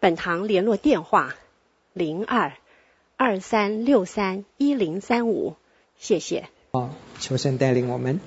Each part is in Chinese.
本堂联络电话：零二二三六三一零三五。谢谢。好，求神带领我们。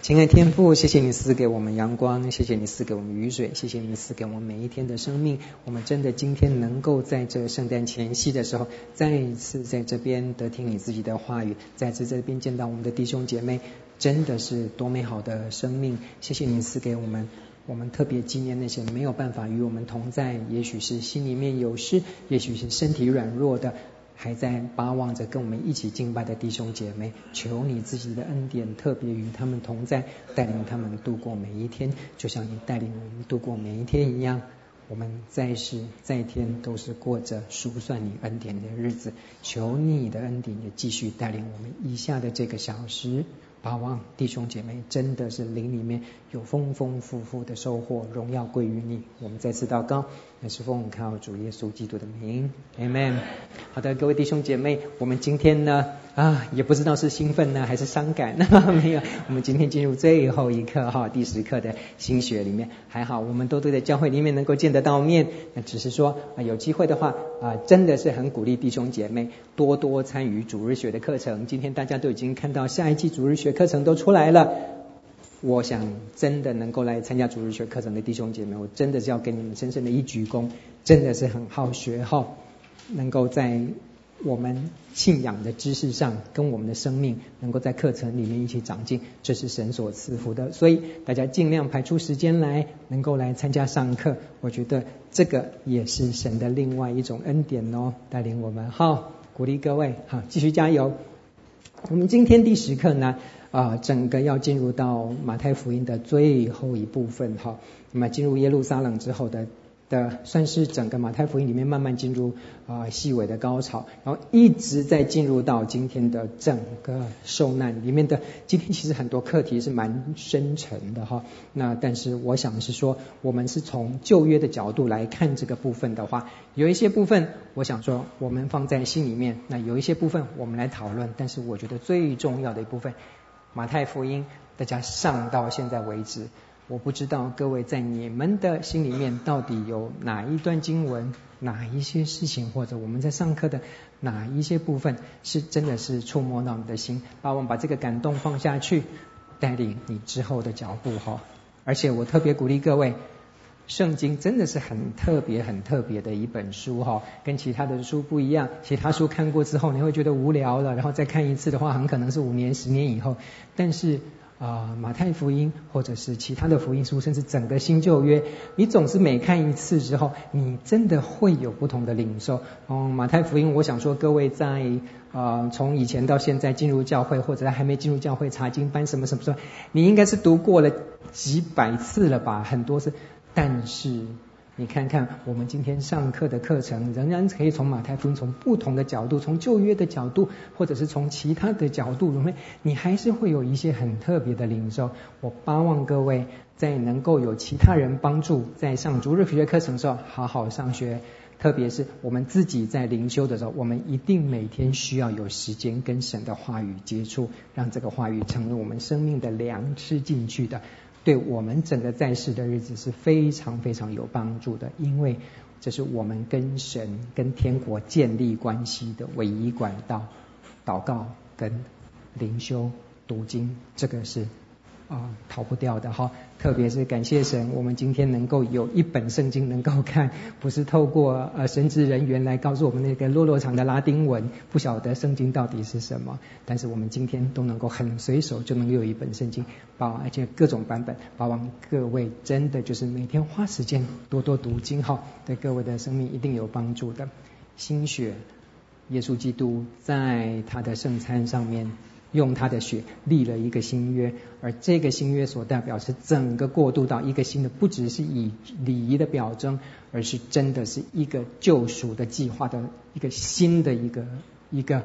亲爱的天父，谢谢你赐给我们阳光，谢谢你赐给我们雨水，谢谢你赐给我们每一天的生命。我们真的今天能够在这圣诞前夕的时候，再一次在这边得听你自己的话语，再次在这边见到我们的弟兄姐妹，真的是多美好的生命。谢谢你赐给我们，我们特别纪念那些没有办法与我们同在，也许是心里面有事，也许是身体软弱的。还在巴望着跟我们一起敬拜的弟兄姐妹，求你自己的恩典特别与他们同在，带领他们度过每一天，就像你带领我们度过每一天一样。我们在世在天都是过着数算你恩典的日子，求你的恩典也继续带领我们以下的这个小时。盼望弟兄姐妹真的是灵里面有丰丰富富的收获，荣耀归于你。我们再次祷告，乃是奉靠主耶稣基督的名，Amen。好的，各位弟兄姐妹，我们今天呢啊，也不知道是兴奋呢还是伤感，没有。我们今天进入最后一课哈，第十课的心学里面，还好我们都都在教会里面能够见得到面。那只是说啊，有机会的话啊，真的是很鼓励弟兄姐妹多多参与主日学的课程。今天大家都已经看到下一季主日学。课程都出来了，我想真的能够来参加主日学课程的弟兄姐妹，我真的是要给你们深深的一鞠躬，真的是很好学哈，能够在我们信仰的知识上，跟我们的生命能够在课程里面一起长进，这是神所赐福的，所以大家尽量排出时间来，能够来参加上课，我觉得这个也是神的另外一种恩典哦，带领我们好，鼓励各位好，继续加油。我们今天第十课呢，啊，整个要进入到马太福音的最后一部分哈，那么进入耶路撒冷之后的。的算是整个马太福音里面慢慢进入啊细微的高潮，然后一直在进入到今天的整个受难里面的。今天其实很多课题是蛮深沉的哈，那但是我想是说，我们是从旧约的角度来看这个部分的话，有一些部分我想说我们放在心里面，那有一些部分我们来讨论。但是我觉得最重要的一部分，马太福音大家上到现在为止。我不知道各位在你们的心里面到底有哪一段经文，哪一些事情，或者我们在上课的哪一些部分，是真的是触摸到你的心，把我们把这个感动放下去，带领你之后的脚步哈。而且我特别鼓励各位，圣经真的是很特别、很特别的一本书哈，跟其他的书不一样。其他书看过之后你会觉得无聊了，然后再看一次的话，很可能是五年、十年以后。但是啊，马太福音或者是其他的福音书，甚至整个新旧约，你总是每看一次之后，你真的会有不同的领受。嗯，马太福音，我想说各位在啊从以前到现在进入教会，或者还没进入教会查经班什么什么什么，你应该是读过了几百次了吧？很多次，但是。你看看我们今天上课的课程，仍然可以从马太福音从不同的角度，从旧约的角度，或者是从其他的角度，里面你还是会有一些很特别的领受。我巴望各位在能够有其他人帮助，在上逐日学课程的时候好好上学，特别是我们自己在灵修的时候，我们一定每天需要有时间跟神的话语接触，让这个话语成为我们生命的粮吃进去的。对我们整个在世的日子是非常非常有帮助的，因为这是我们跟神、跟天国建立关系的唯一管道。祷告跟灵修、读经，这个是。啊，逃不掉的哈！特别是感谢神，我们今天能够有一本圣经能够看，不是透过呃神职人员来告诉我们那个落落长的拉丁文，不晓得圣经到底是什么。但是我们今天都能够很随手就能有一本圣经，把而且各种版本，把我们各位真的就是每天花时间多多读经哈，对各位的生命一定有帮助的。新血，耶稣基督在他的圣餐上面。用他的血立了一个新约，而这个新约所代表是整个过渡到一个新的，不只是以礼仪的表征，而是真的是一个救赎的计划的一个新的一个一个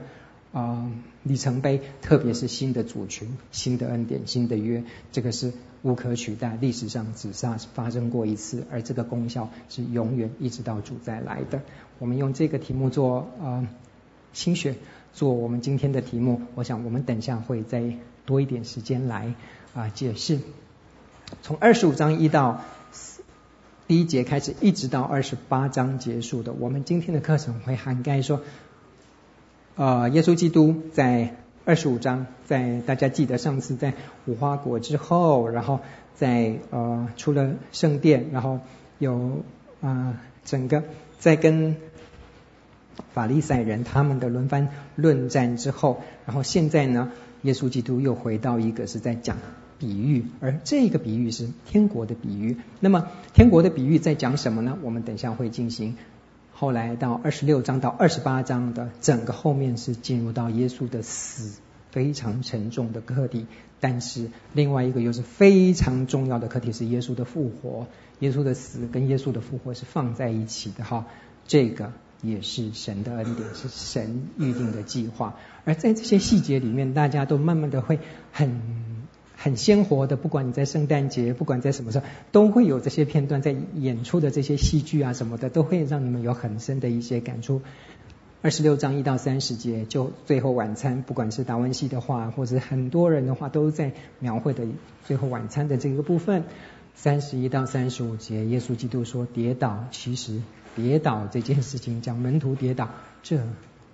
啊、里程碑，特别是新的主权、新的恩典、新的约，这个是无可取代，历史上只是发生过一次，而这个功效是永远一直到主再来的。我们用这个题目做啊。呃心学做我们今天的题目，我想我们等下会再多一点时间来啊解释。从二十五章一到第一节开始，一直到二十八章结束的，我们今天的课程会涵盖说，呃，耶稣基督在二十五章，在大家记得上次在无花果之后，然后在呃出了圣殿，然后有啊、整个在跟。法利赛人他们的轮番论战之后，然后现在呢，耶稣基督又回到一个是在讲比喻，而这个比喻是天国的比喻。那么天国的比喻在讲什么呢？我们等下会进行。后来到二十六章到二十八章的整个后面是进入到耶稣的死，非常沉重的课题。但是另外一个又是非常重要的课题是耶稣的复活。耶稣的死跟耶稣的复活是放在一起的哈，这个。也是神的恩典，是神预定的计划。而在这些细节里面，大家都慢慢的会很很鲜活的，不管你在圣诞节，不管在什么时候，都会有这些片段在演出的这些戏剧啊什么的，都会让你们有很深的一些感触。二十六章一到三十节，就最后晚餐，不管是达文西的话，或者很多人的话，都在描绘的最后晚餐的这个部分。三十一到三十五节，耶稣基督说跌倒，其实。跌倒这件事情，讲门徒跌倒，这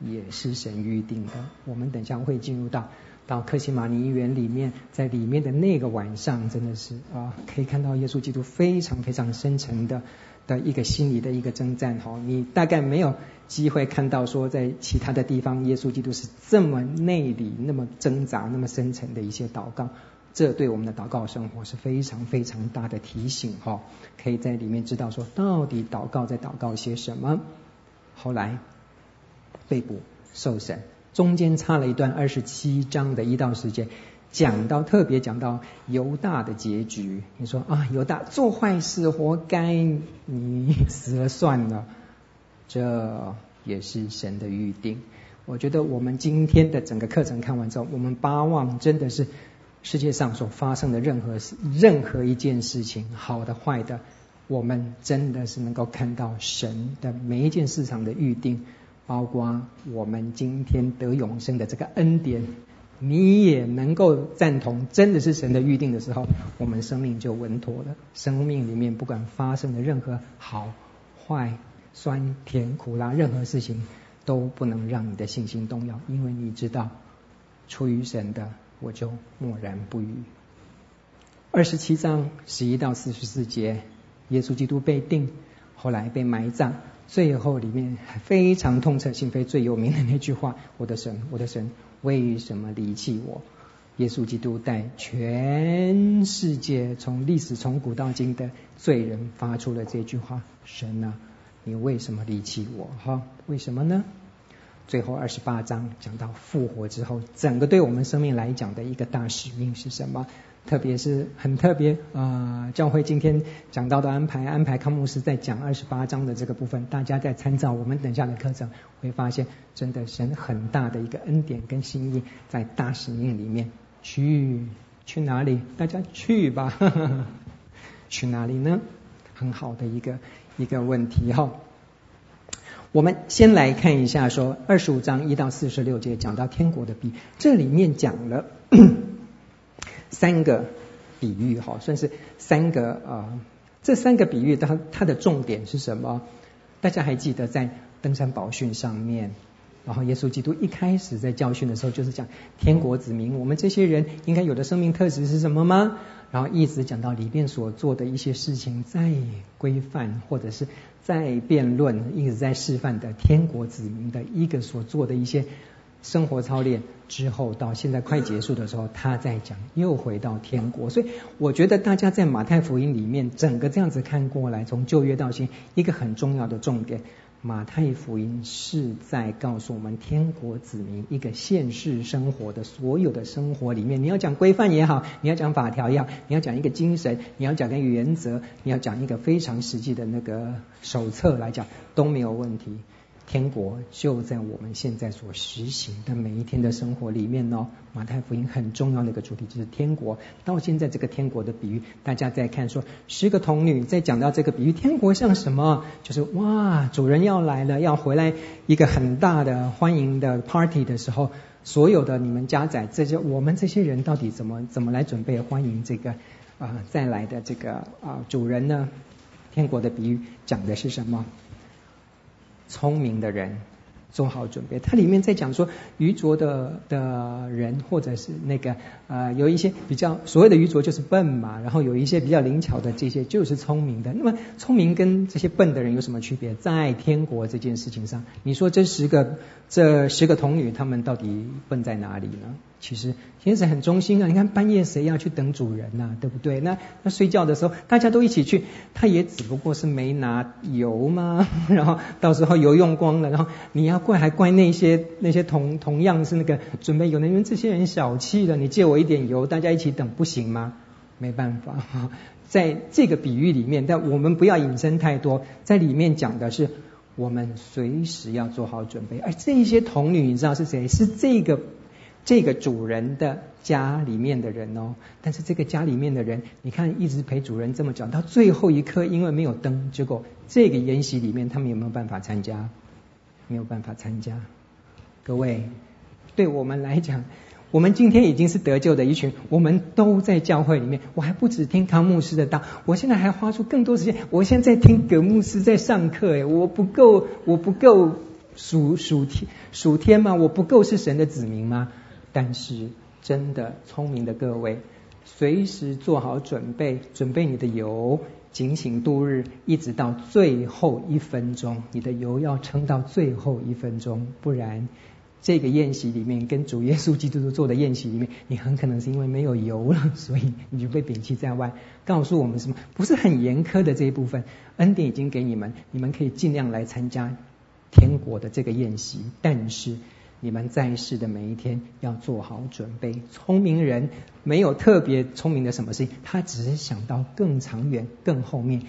也是神预定的。我们等下会进入到到克西马尼园里面，在里面的那个晚上，真的是啊，可以看到耶稣基督非常非常深沉的的一个心理的一个征战。哈，你大概没有机会看到说，在其他的地方，耶稣基督是这么内里、那么挣扎、那么深沉的一些祷告。这对我们的祷告生活是非常非常大的提醒哈，可以在里面知道说到底祷告在祷告些什么。后来被捕受审，中间插了一段二十七章的一到时间，讲到特别讲到犹大的结局。你说啊，犹大做坏事活该，你死了算了，这也是神的预定。我觉得我们今天的整个课程看完之后，我们巴望真的是。世界上所发生的任何事，任何一件事情，好的坏的，我们真的是能够看到神的每一件事上的预定，包括我们今天得永生的这个恩典，你也能够赞同，真的是神的预定的时候，我们生命就稳妥了。生命里面不管发生的任何好坏、酸甜苦辣，任何事情都不能让你的信心动摇，因为你知道出于神的。我就默然不语。二十七章十一到四十四节，耶稣基督被定，后来被埋葬，最后里面非常痛彻心扉、最有名的那句话：“我的神，我的神，为什么离弃我？”耶稣基督带全世界从历史从古到今的罪人发出了这句话：“神啊，你为什么离弃我？”哈，为什么呢？最后二十八章讲到复活之后，整个对我们生命来讲的一个大使命是什么？特别是很特别啊、呃，教会今天讲到的安排，安排康牧师在讲二十八章的这个部分，大家在参照我们等下的课程，会发现真的神很大的一个恩典跟心意在大使命里面。去去哪里？大家去吧，去哪里呢？很好的一个一个问题哈。我们先来看一下，说二十五章一到四十六节讲到天国的比，这里面讲了 三个比喻，哈，算是三个啊、这三个比喻，它它的重点是什么？大家还记得在登山宝训上面，然后耶稣基督一开始在教训的时候，就是讲天国子民，我们这些人应该有的生命特质是什么吗？然后一直讲到里边所做的一些事情，在规范或者是再辩论，一直在示范的天国子民的一个所做的一些生活操练之后，到现在快结束的时候，他在讲又回到天国。所以我觉得大家在马太福音里面整个这样子看过来，从旧约到新，一个很重要的重点，马太福音是在告诉我们天国子民一个现世生活的所有的生活里面，你要讲规范也好，你要讲法条也好，你要讲一个精神，你要讲一个原则，你要讲一个非常实际的那个手册来讲都没有问题。天国就在我们现在所实行的每一天的生活里面哦。马太福音很重要的一个主题就是天国。到现在这个天国的比喻，大家在看说十个童女在讲到这个比喻，天国像什么？就是哇，主人要来了，要回来一个很大的欢迎的 party 的时候，所有的你们家宰这些我们这些人到底怎么怎么来准备欢迎这个啊、再来的这个啊、主人呢？天国的比喻讲的是什么？聪明的人做好准备。它里面在讲说，愚拙的的人，或者是那个呃，有一些比较所谓的愚拙就是笨嘛，然后有一些比较灵巧的这些就是聪明的。那么聪明跟这些笨的人有什么区别？在天国这件事情上，你说这十个这十个童女，他们到底笨在哪里呢？其实天使很忠心啊！你看半夜谁要去等主人呐、对不对？那那睡觉的时候大家都一起去，他也只不过是没拿油嘛。然后到时候油用光了，然后你要怪还怪那些那些同同样是那个准备油的，因为这些人小气了。你借我一点油，大家一起等不行吗？没办法，在这个比喻里面，但我们不要引申太多，在里面讲的是我们随时要做好准备。而这一些童女，你知道是谁？是这个。这个主人的家里面的人哦，但是这个家里面的人，你看一直陪主人这么久，到最后一刻因为没有灯，结果这个筵席里面他们有没有办法参加？没有办法参加。各位，对我们来讲，我们今天已经是得救的一群，我们都在教会里面，我还不止听康牧师的道，我现在还花出更多时间，我现在听葛牧师在上课，哎，我不够，我不够属属天属天吗？我不够是神的子民吗？但是，真的聪明的各位，随时做好准备，准备你的油，警醒度日，一直到最后一分钟，你的油要撑到最后一分钟，不然这个宴席里面，跟主耶稣基督做的宴席里面，你很可能是因为没有油了，所以你就被摒弃在外。告诉我们什么？不是很严苛的这一部分，恩典已经给你们，你们可以尽量来参加天国的这个宴席，但是。你们在世的每一天要做好准备。聪明人没有特别聪明的什么事情，他只是想到更长远、更后面、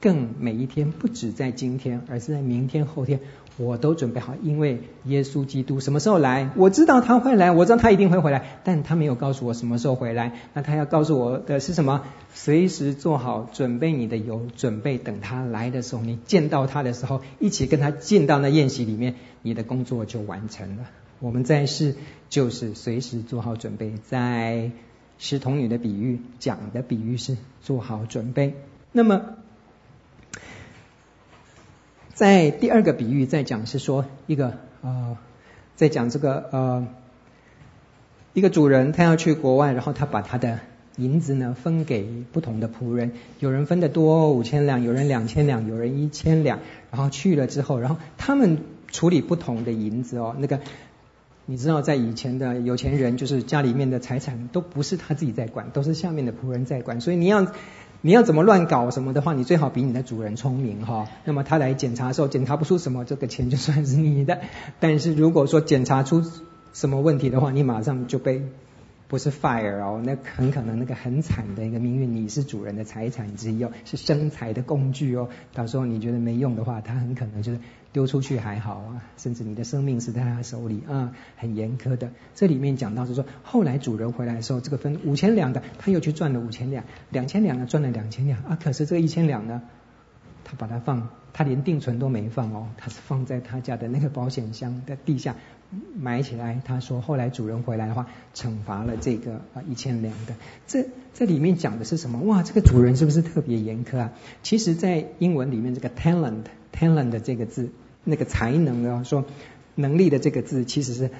更每一天，不止在今天，而是在明天、后天，我都准备好。因为耶稣基督什么时候来？我知道他会来，我知道他一定会回来，但他没有告诉我什么时候回来。那他要告诉我的是什么？随时做好准备你的油，准备等他来的时候，你见到他的时候，一起跟他进到那宴席里面。你的工作就完成了。我们在世就是随时做好准备。在十童女的比喻讲的比喻是做好准备。那么在第二个比喻在讲是说一个呃，在讲这个呃一个主人他要去国外，然后他把他的银子呢分给不同的仆人，有人分得多五千两，有人两千两，有人一千两。然后去了之后，然后他们。处理不同的银子哦，那个你知道，在以前的有钱人，就是家里面的财产都不是他自己在管，都是下面的仆人在管。所以你要你要怎么乱搞什么的话，你最好比你的主人聪明哈。那么他来检查的时候，检查不出什么，这个钱就算是你的。但是如果说检查出什么问题的话，你马上就被。不是 fire 哦，那很可能那个很惨的一个命运，你是主人的财产之一哦，是生财的工具哦。到时候你觉得没用的话，他很可能就是丢出去还好啊，甚至你的生命是在他手里啊，很严苛的。这里面讲到是说，后来主人回来的时候，这个分五千两的，他又去赚了五千两，两千两的赚了两千两啊，可是这个一千两呢，他把它放，他连定存都没放哦，他是放在他家的那个保险箱的地下。埋起来，他说后来主人回来的话，惩罚了这个啊一千两的。这这里面讲的是什么？哇，这个主人是不是特别严苛啊？其实，在英文里面这个 talent talent 这个字，那个才能啊，说能力的这个字，其实是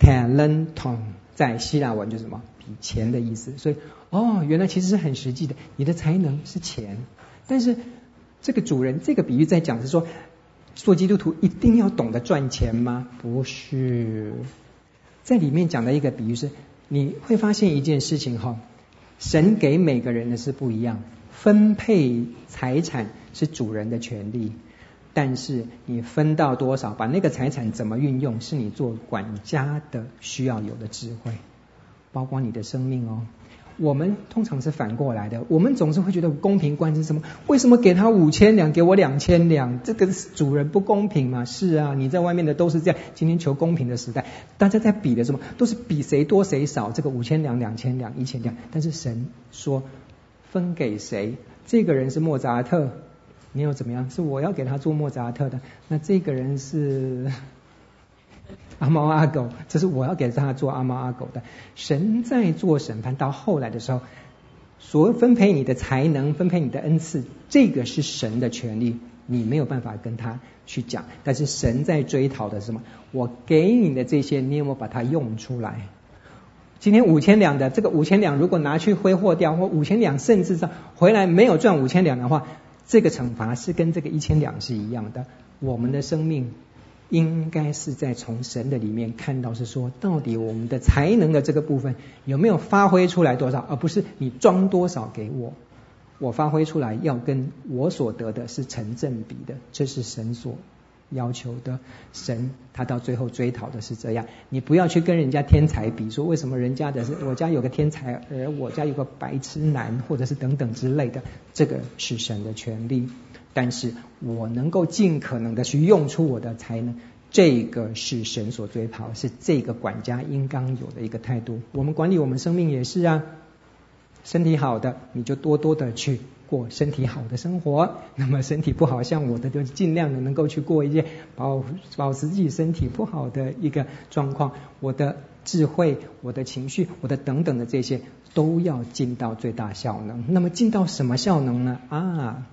talenton，在希腊文就是什么？比钱的意思。所以哦，原来其实是很实际的，你的才能是钱。但是这个主人这个比喻在讲是说。做基督徒一定要懂得赚钱吗？不是，在里面讲的一个比喻是，你会发现一件事情哈，神给每个人的是不一样，分配财产是主人的权利，但是你分到多少，把那个财产怎么运用，是你做管家的需要有的智慧，包括你的生命哦。我们通常是反过来的，我们总是会觉得公平观是什么？为什么给他五千两，给我两千两？这个主人不公平吗？是啊，你在外面的都是这样。今天求公平的时代，大家在比的什么？都是比谁多谁少。这个五千两、两千两、一千两，但是神说分给谁？这个人是莫扎特，你又怎么样？是我要给他做莫扎特的。那这个人是。阿猫阿狗，这是我要给他做阿猫阿狗的。神在做审判，到后来的时候，所分配你的才能，分配你的恩赐，这个是神的权利，你没有办法跟他去讲。但是神在追讨的是什么？我给你的这些，你有没有把它用出来？今天五千两的这个五千两，如果拿去挥霍掉，或五千两甚至上回来没有赚五千两的话，这个惩罚是跟这个一千两是一样的。我们的生命。应该是在从神的里面看到，是说到底我们的才能的这个部分有没有发挥出来多少，而不是你装多少给我，我发挥出来要跟我所得的是成正比的，这是神所要求的。神他到最后追讨的是这样，你不要去跟人家天才比，说为什么人家的是我家有个天才，而我家有个白痴男，或者是等等之类的，这个是神的权利。但是我能够尽可能的去用出我的才能，这个是神所追讨，是这个管家应当有的一个态度。我们管理我们生命也是啊，身体好的你就多多的去过身体好的生活，那么身体不好像我的就尽量的能够去过一些保保持自己身体不好的一个状况。我的智慧、我的情绪、我的等等的这些都要尽到最大效能。那么尽到什么效能呢？啊？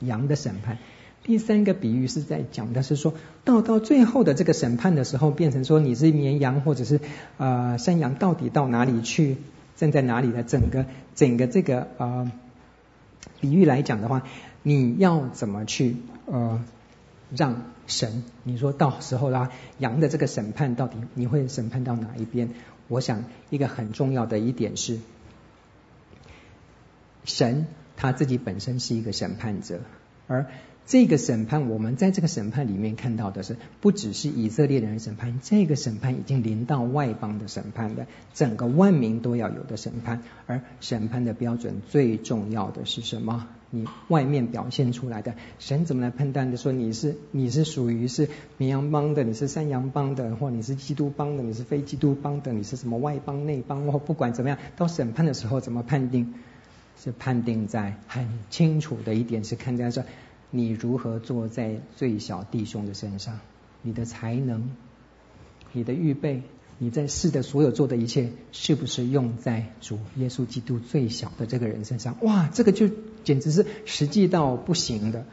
羊的审判，第三个比喻是在讲的是说到到最后的这个审判的时候，变成说你是绵羊或者是呃山羊，到底到哪里去，站在哪里的整个整个这个呃比喻来讲的话，你要怎么去呃让神？你说到时候啦，羊的这个审判到底你会审判到哪一边？我想一个很重要的一点是神。他自己本身是一个审判者，而这个审判，我们在这个审判里面看到的是，不只是以色列人审判，这个审判已经临到外邦的审判的，整个万民都要有的审判。而审判的标准最重要的是什么？你外面表现出来的，神怎么来判断的？说你是你是属于是绵羊帮的，你是山羊帮的，或你是基督帮的，你是非基督帮的，你是什么外邦内邦？或不管怎么样，到审判的时候怎么判定？是判定在很清楚的一点是看在说，你如何坐在最小弟兄的身上，你的才能，你的预备，你在世的所有做的一切，是不是用在主耶稣基督最小的这个人身上？哇，这个就简直是实际到不行的。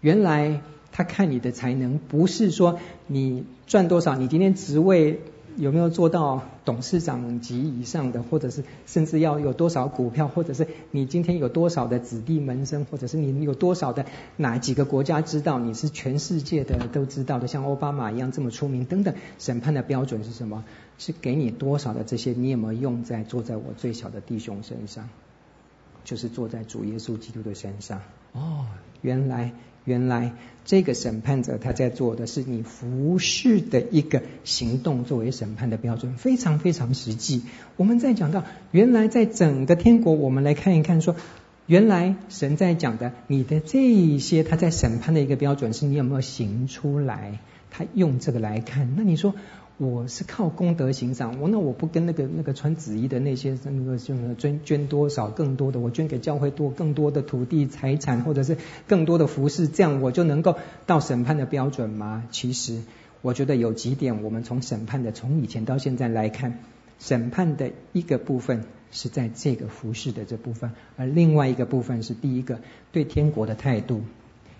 原来他看你的才能，不是说你赚多少，你今天职位。有没有做到董事长级以上的，或者是甚至要有多少股票，或者是你今天有多少的子弟门生，或者是你有多少的哪几个国家知道你是全世界的都知道的，像奥巴马一样这么出名等等。审判的标准是什么？是给你多少的这些，你有没有用在坐在我最小的弟兄身上？就是坐在主耶稣基督的身上。哦，原来。原来这个审判者他在做的是你服侍的一个行动，作为审判的标准，非常非常实际。我们在讲到原来在整个天国，我们来看一看说，原来神在讲的你的这一些，他在审判的一个标准是你有没有行出来？他用这个来看，那你说。我是靠功德行赏，我那我不跟那个那个穿紫衣的那些那个就是捐捐多少更多的，我捐给教会多更多的土地财产，或者是更多的服饰，这样我就能够到审判的标准吗？其实我觉得有几点，我们从审判的从以前到现在来看，审判的一个部分是在这个服饰的这部分，而另外一个部分是第一个对天国的态度。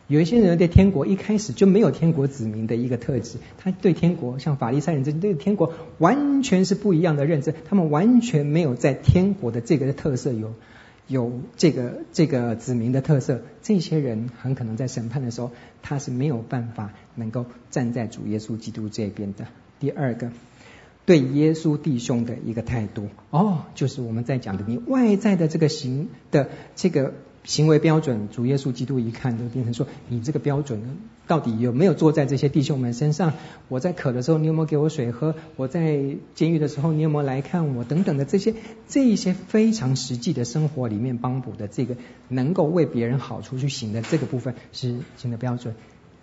有一些人对天国一开始就没有天国子民的一个特质，他对天国像法利赛人这对天国完全是不一样的认知，他们完全没有在天国的这个特色有有这个这个子民的特色，这些人很可能在审判的时候他是没有办法能够站在主耶稣基督这边的。第二个，对耶稣弟兄的一个态度，哦，就是我们在讲的你外在的这个行的这个。行为标准，主耶稣基督一看就变成说：你这个标准到底有没有做在这些弟兄们身上？我在渴的时候，你有没有给我水喝？我在监狱的时候，你有没有来看我？等等的这些这一些非常实际的生活里面帮补的这个能够为别人好处去行的这个部分是行的标准。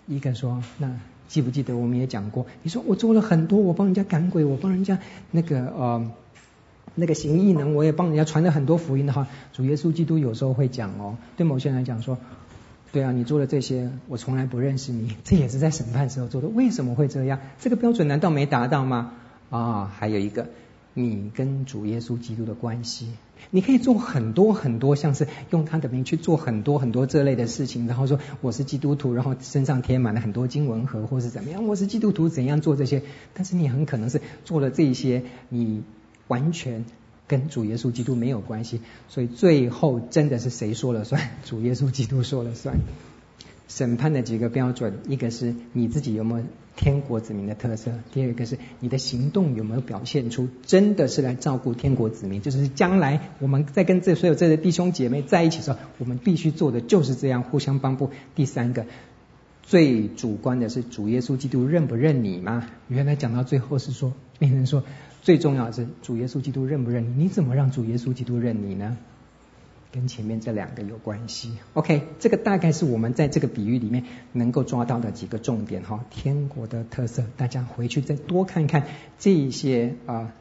一个说：那记不记得我们也讲过？你说我做了很多，我帮人家赶鬼，我帮人家那个呃。那个行异能，我也帮人家传了很多福音的话，主耶稣基督有时候会讲哦，对某些人来讲说，对啊，你做了这些，我从来不认识你，这也是在审判时候做的，为什么会这样？这个标准难道没达到吗？啊、哦，还有一个，你跟主耶稣基督的关系，你可以做很多很多，像是用他的名去做很多很多这类的事情，然后说我是基督徒，然后身上贴满了很多经文盒，或是怎么样，我是基督徒，怎样做这些？但是你很可能是做了这些，你。完全跟主耶稣基督没有关系，所以最后真的是谁说了算？主耶稣基督说了算。审判的几个标准，一个是你自己有没有天国子民的特色，第二个是你的行动有没有表现出真的是来照顾天国子民，就是将来我们在跟这所有这些弟兄姐妹在一起的时候，我们必须做的就是这样，互相帮助。第三个，最主观的是主耶稣基督认不认你吗？原来讲到最后是说，病人说。最重要的是主耶稣基督认不认你？你怎么让主耶稣基督认你呢？跟前面这两个有关系。OK，这个大概是我们在这个比喻里面能够抓到的几个重点哈。天国的特色，大家回去再多看看这一些啊、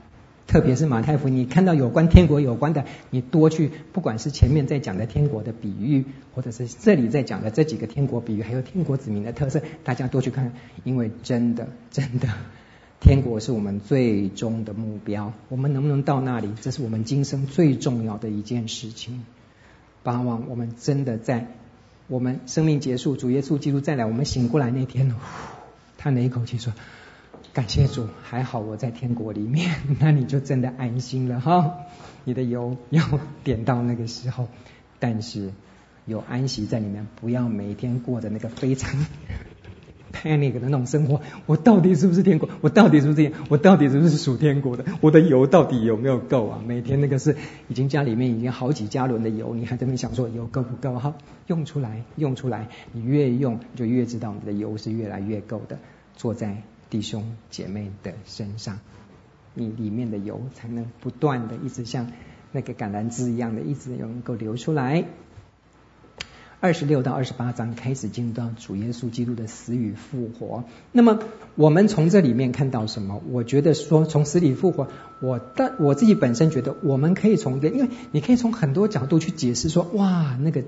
特别是马太福音，你看到有关天国有关的，你多去，不管是前面在讲的天国的比喻，或者是这里在讲的这几个天国比喻，还有天国子民的特色，大家多去看，因为真的真的。天国是我们最终的目标，我们能不能到那里，这是我们今生最重要的一件事情。盼望我们真的在我们生命结束，主耶稣基督再来，我们醒过来那天，叹了一口气说：“感谢主，还好我在天国里面。”那你就真的安心了哈。你的油要点到那个时候，但是有安息在里面，不要每天过的那个非常。Panic 的那种生活，我到底是不是天国？我到底是不是这样？我到底是不是属天国的？我的？油到底有没有够啊？每天那个是已经家里面已经好几加仑的？油，你还在那想说油够不够？哈，用出来，用出来，你越用就越知道你的？油是越来越够的。坐在弟兄姐妹的？身上，你里面的？油才能不断的？一直像那个橄榄枝一样的，一直能够流出来。二十六到二十八章开始进入到主耶稣基督的死与复活。那么我们从这里面看到什么？我觉得说从死里复活，我但我自己本身觉得我们可以从这，因为你可以从很多角度去解释说，哇，那个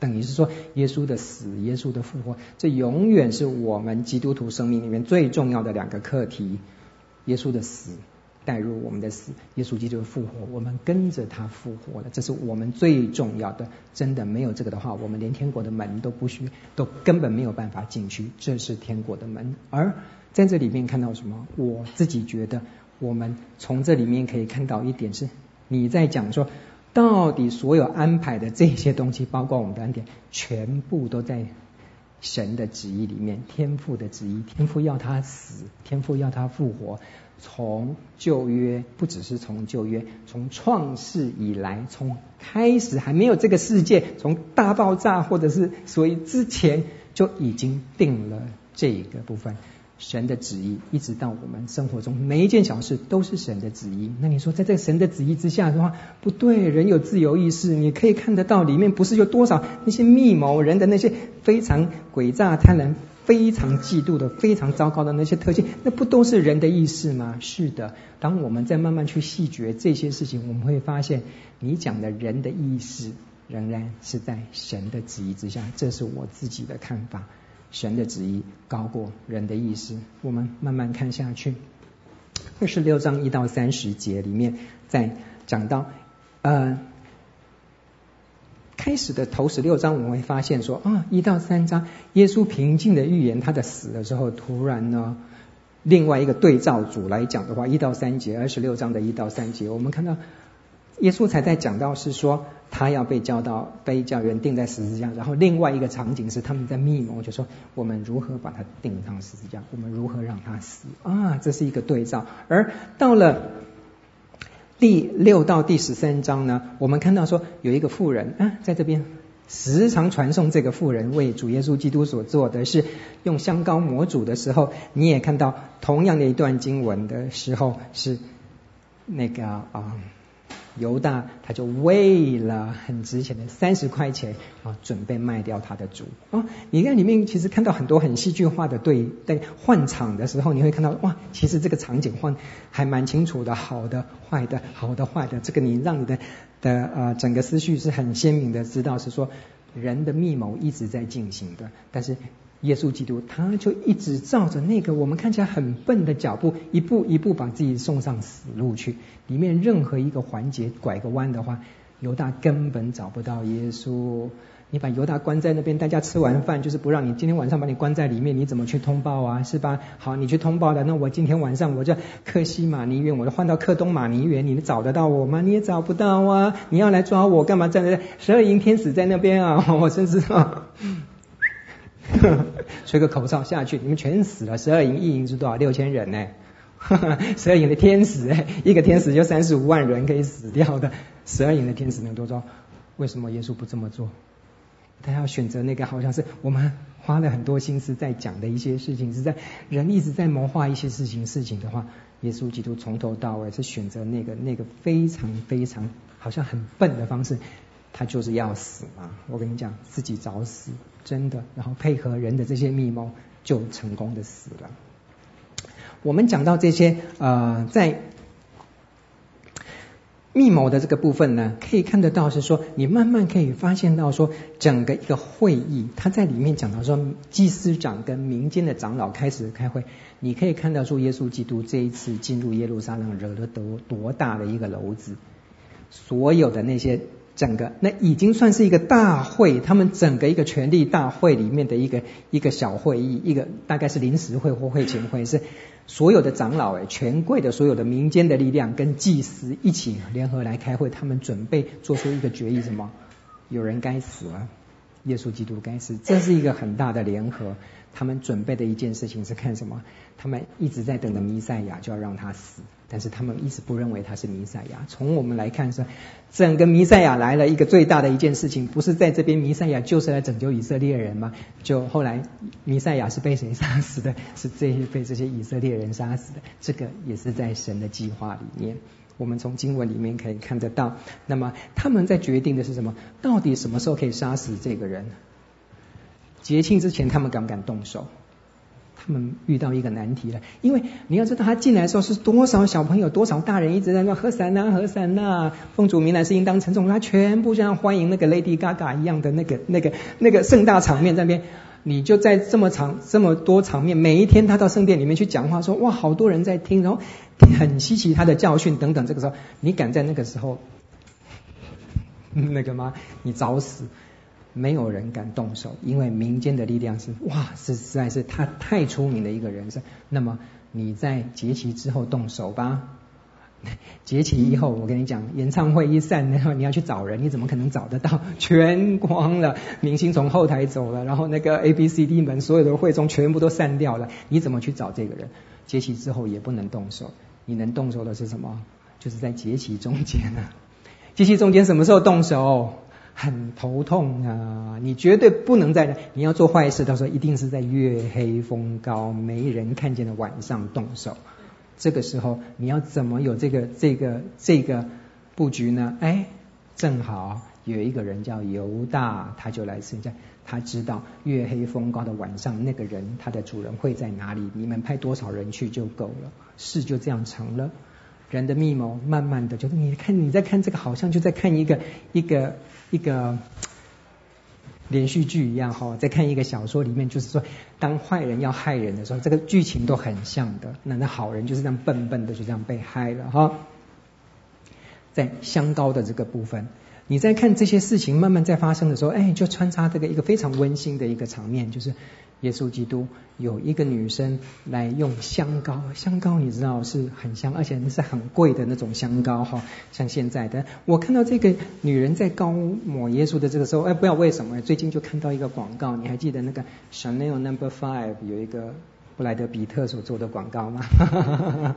等于是说耶稣的死、耶稣的复活，这永远是我们基督徒生命里面最重要的两个课题。耶稣的死。带入我们的死，耶稣基督复活，我们跟着他复活了，这是我们最重要的。真的没有这个的话，我们连天国的门都不需，都根本没有办法进去。这是天国的门。而在这里面看到什么？我自己觉得，我们从这里面可以看到一点是，你在讲说，到底所有安排的这些东西，包括我们的恩典，全部都在神的旨意里面，天父的旨意，天父要他死，天父要他复活。从旧约，不只是从旧约，从创世以来，从开始还没有这个世界，从大爆炸或者是所以之前就已经定了这个部分，神的旨意，一直到我们生活中每一件小事都是神的旨意。那你说，在这个神的旨意之下的话，不对，人有自由意识，你可以看得到里面不是有多少那些密谋人的那些非常诡诈贪婪。非常嫉妒的、非常糟糕的那些特性，那不都是人的意识吗？是的。当我们再慢慢去细嚼这些事情，我们会发现，你讲的人的意识仍然是在神的旨意之下。这是我自己的看法。神的旨意高过人的意识。我们慢慢看下去，二十六章一到三十节里面，在讲到呃。开始的头十六章，我们会发现说啊，一到三章，耶稣平静的预言他的死的时候，突然呢，另外一个对照组来讲的话，一到三节，二十六章的一到三节，我们看到耶稣才在讲到是说他要被交到被叫人钉在十字架，然后另外一个场景是他们在密谋，就说我们如何把他钉上十字架，我们如何让他死啊，这是一个对照，而到了。第六到第十三章呢，我们看到说有一个妇人啊，在这边时常传颂这个妇人为主耶稣基督所做的是用香膏抹主的时候，你也看到同样的一段经文的时候是那个啊。犹大他就为了很值钱的三十块钱啊，准备卖掉他的主啊！你看里面其实看到很多很戏剧化的对对换场的时候，你会看到哇，其实这个场景换还蛮清楚的，好的、坏的、好的、坏的，这个你让你的的呃整个思绪是很鲜明的，知道是说人的密谋一直在进行的，但是。耶稣基督，他就一直照着那个我们看起来很笨的脚步，一步一步把自己送上死路去。里面任何一个环节拐个弯的话，犹大根本找不到耶稣。你把犹大关在那边，大家吃完饭就是不让你今天晚上把你关在里面，你怎么去通报啊？是吧？好，你去通报了，那我今天晚上我就克西马尼园，我就换到克东马尼园，你找得到我吗？你也找不到啊！你要来抓我干嘛？站在十二营天使在那边啊！我真是啊。吹个口哨下去，你们全死了。十二营一营是多少？六千人呢？十二营的天使，哎，一个天使就三十五万人可以死掉的。十二营的天使能多少？为什么耶稣不这么做？他要选择那个好像是我们花了很多心思在讲的一些事情，是在人一直在谋划一些事情事情的话，耶稣基督从头到尾是选择那个那个非常非常好像很笨的方式。他就是要死嘛！我跟你讲，自己找死，真的，然后配合人的这些密谋，就成功的死了。我们讲到这些，呃，在密谋的这个部分呢，可以看得到是说，你慢慢可以发现到说，整个一个会议，他在里面讲到说，祭司长跟民间的长老开始开会，你可以看到说，耶稣基督这一次进入耶路撒冷，惹了多多大的一个篓子，所有的那些。整个那已经算是一个大会，他们整个一个权力大会里面的一个一个小会议，一个大概是临时会或会前会，是所有的长老诶，权贵的所有的民间的力量跟祭司一起联合来开会，他们准备做出一个决议，什么？有人该死了，耶稣基督该死，这是一个很大的联合。他们准备的一件事情是看什么？他们一直在等着弥赛亚，就要让他死。但是他们一直不认为他是弥赛亚。从我们来看是，整个弥赛亚来了一个最大的一件事情，不是在这边弥赛亚就是来拯救以色列人吗？就后来弥赛亚是被谁杀死的？是这些被这些以色列人杀死的。这个也是在神的计划里面。我们从经文里面可以看得到。那么他们在决定的是什么？到底什么时候可以杀死这个人？节庆之前，他们敢不敢动手？他们遇到一个难题了，因为你要知道，他进来的时候是多少小朋友、多少大人一直在那和散呐、和散呐，奉主名来是应当称颂，他全部像欢迎那个 Lady Gaga 一样的那个、那个、那个盛大场面在那边。你就在这么场、这么多场面，每一天他到圣殿里面去讲话，说哇，好多人在听，然后很稀奇他的教训等等。这个时候，你敢在那个时候那个吗？你找死！没有人敢动手，因为民间的力量是哇，是实在是他太出名的一个人是。那么你在节期之后动手吧，节期以后，我跟你讲，演唱会一散，然后你要去找人，你怎么可能找得到？全光了，明星从后台走了，然后那个 A B C D 门所有的会中全部都散掉了，你怎么去找这个人？节期之后也不能动手，你能动手的是什么？就是在节期中间啊，节期中间什么时候动手？很头痛啊！你绝对不能在你要做坏事，到时候一定是在月黑风高、没人看见的晚上动手。这个时候你要怎么有这个这个这个布局呢？哎，正好有一个人叫犹大，他就来参加。他知道月黑风高的晚上，那个人他的主人会在哪里？你们派多少人去就够了。事就这样成了。人的密谋，慢慢的，就是你看你在看这个，好像就在看一个一个。一个连续剧一样哈，在看一个小说里面，就是说，当坏人要害人的时候，这个剧情都很像的。那那好人就是这样笨笨的就这样被害了哈。在香膏的这个部分，你在看这些事情慢慢在发生的时候，哎，就穿插这个一个非常温馨的一个场面，就是。耶稣基督有一个女生来用香膏，香膏你知道是很香，而且是很贵的那种香膏哈。像现在的，我看到这个女人在膏抹耶稣的这个时候，哎，不知道为什么，最近就看到一个广告，你还记得那个 Chanel Number Five 有一个布莱德彼特所做的广告吗？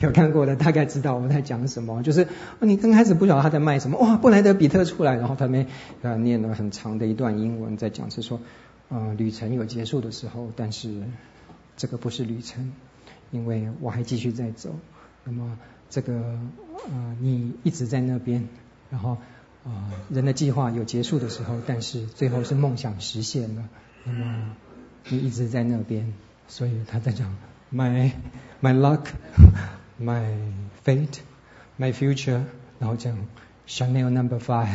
有看过的大概知道我们在讲什么，就是你刚开始不晓得他在卖什么，哇，布莱德彼特出来，然后他们呃念了很长的一段英文在讲，是说呃旅程有结束的时候，但是这个不是旅程，因为我还继续在走。那么这个呃你一直在那边，然后呃人的计划有结束的时候，但是最后是梦想实现了。那么你一直在那边，所以他在讲 my my luck, my fate, my future，然后讲 Chanel number five,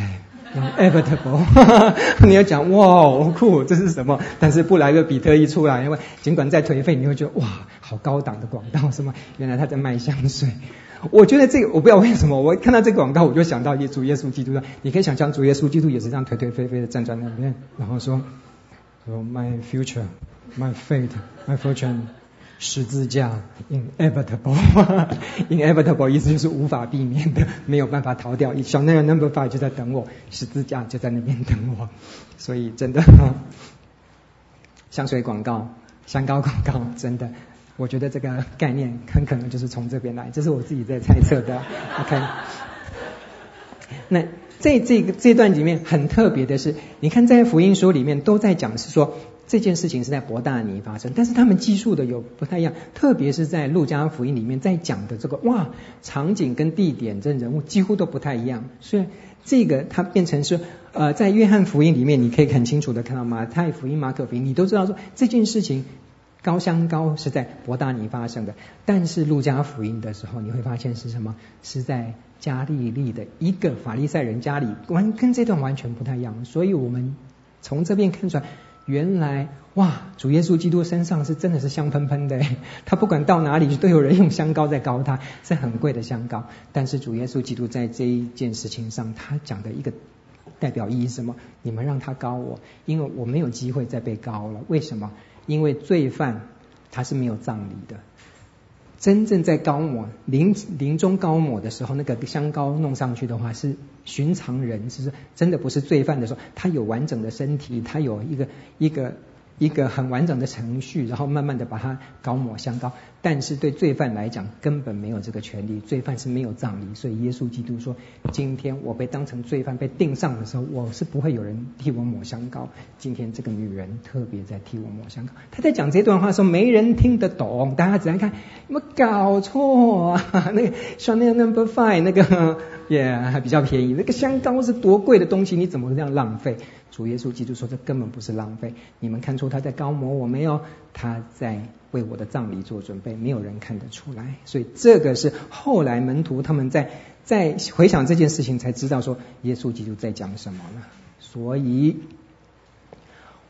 inevitable。你要讲哇，好酷，这是什么？但是布莱德彼特一出来，因为尽管再颓废，你会觉得哇，好高档的广告是吗？原来他在卖香水。我觉得这个我不知道为什么，我看到这个广告我就想到耶主耶稣基督了。你可以想象主耶稣基督也是这样颓颓废废的站在那边，然后说。说 My future, my fate, my fortune，十字架，inevitable，inevitable 意思就是无法避免的，没有办法逃掉。小那个 number five 就在等我，十字架就在那边等我。所以真的，香水广告、香膏广告，真的，我觉得这个概念很可能就是从这边来，这是我自己在猜测的。OK，那。在这个这段里面很特别的是，你看在福音书里面都在讲是说这件事情是在伯大尼发生，但是他们记述的有不太一样，特别是在路加福音里面在讲的这个哇场景跟地点这人物几乎都不太一样，所以这个它变成是呃在约翰福音里面你可以很清楚的看到马太福音、马可福音，你都知道说这件事情高香膏是在伯大尼发生的，但是路加福音的时候你会发现是什么？是在。加利利的一个法利赛人家里，完跟这段完全不太一样，所以我们从这边看出来，原来哇，主耶稣基督身上是真的是香喷喷的，他不管到哪里都有人用香膏在膏他，是很贵的香膏。但是主耶稣基督在这一件事情上，他讲的一个代表意义是什么？你们让他膏我，因为我没有机会再被膏了。为什么？因为罪犯他是没有葬礼的。真正在膏抹临临终膏抹的时候，那个香膏弄上去的话，是寻常人，就是真的不是罪犯的时候，他有完整的身体，他有一个一个。一个很完整的程序，然后慢慢的把它搞抹香膏。但是对罪犯来讲，根本没有这个权利，罪犯是没有葬礼。所以耶稣基督说：“今天我被当成罪犯被钉上的时候，我是不会有人替我抹香膏。今天这个女人特别在替我抹香膏。”他在讲这段话的时候，没人听得懂。大家只能看，有没有搞错啊？那个 Chanel Number Five 那个也、yeah, 还比较便宜，那个香膏是多贵的东西，你怎么会这样浪费？主耶稣基督说：“这根本不是浪费，你们看出他在膏抹我没有？他在为我的葬礼做准备，没有人看得出来。所以这个是后来门徒他们在在回想这件事情，才知道说耶稣基督在讲什么呢？所以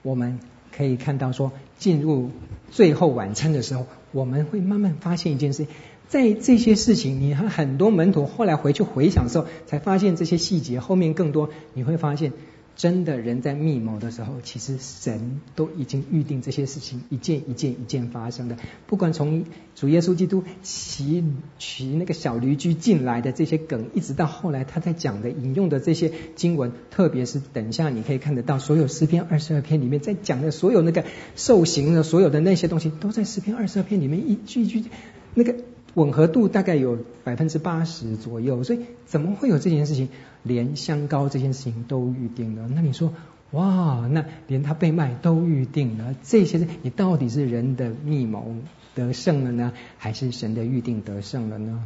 我们可以看到说，进入最后晚餐的时候，我们会慢慢发现一件事，在这些事情，你看很多门徒后来回去回想的时候，才发现这些细节，后面更多你会发现。”真的人在密谋的时候，其实神都已经预定这些事情一件一件一件发生的。不管从主耶稣基督骑骑那个小驴驹进来的这些梗，一直到后来他在讲的引用的这些经文，特别是等一下你可以看得到，所有诗篇二十二篇里面在讲的所有那个受刑的所有的那些东西，都在诗篇二十二篇里面一句一句那个。吻合度大概有百分之八十左右，所以怎么会有这件事情？连香膏这件事情都预定了。那你说，哇，那连他被卖都预定了，这些你到底是人的密谋得胜了呢，还是神的预定得胜了呢？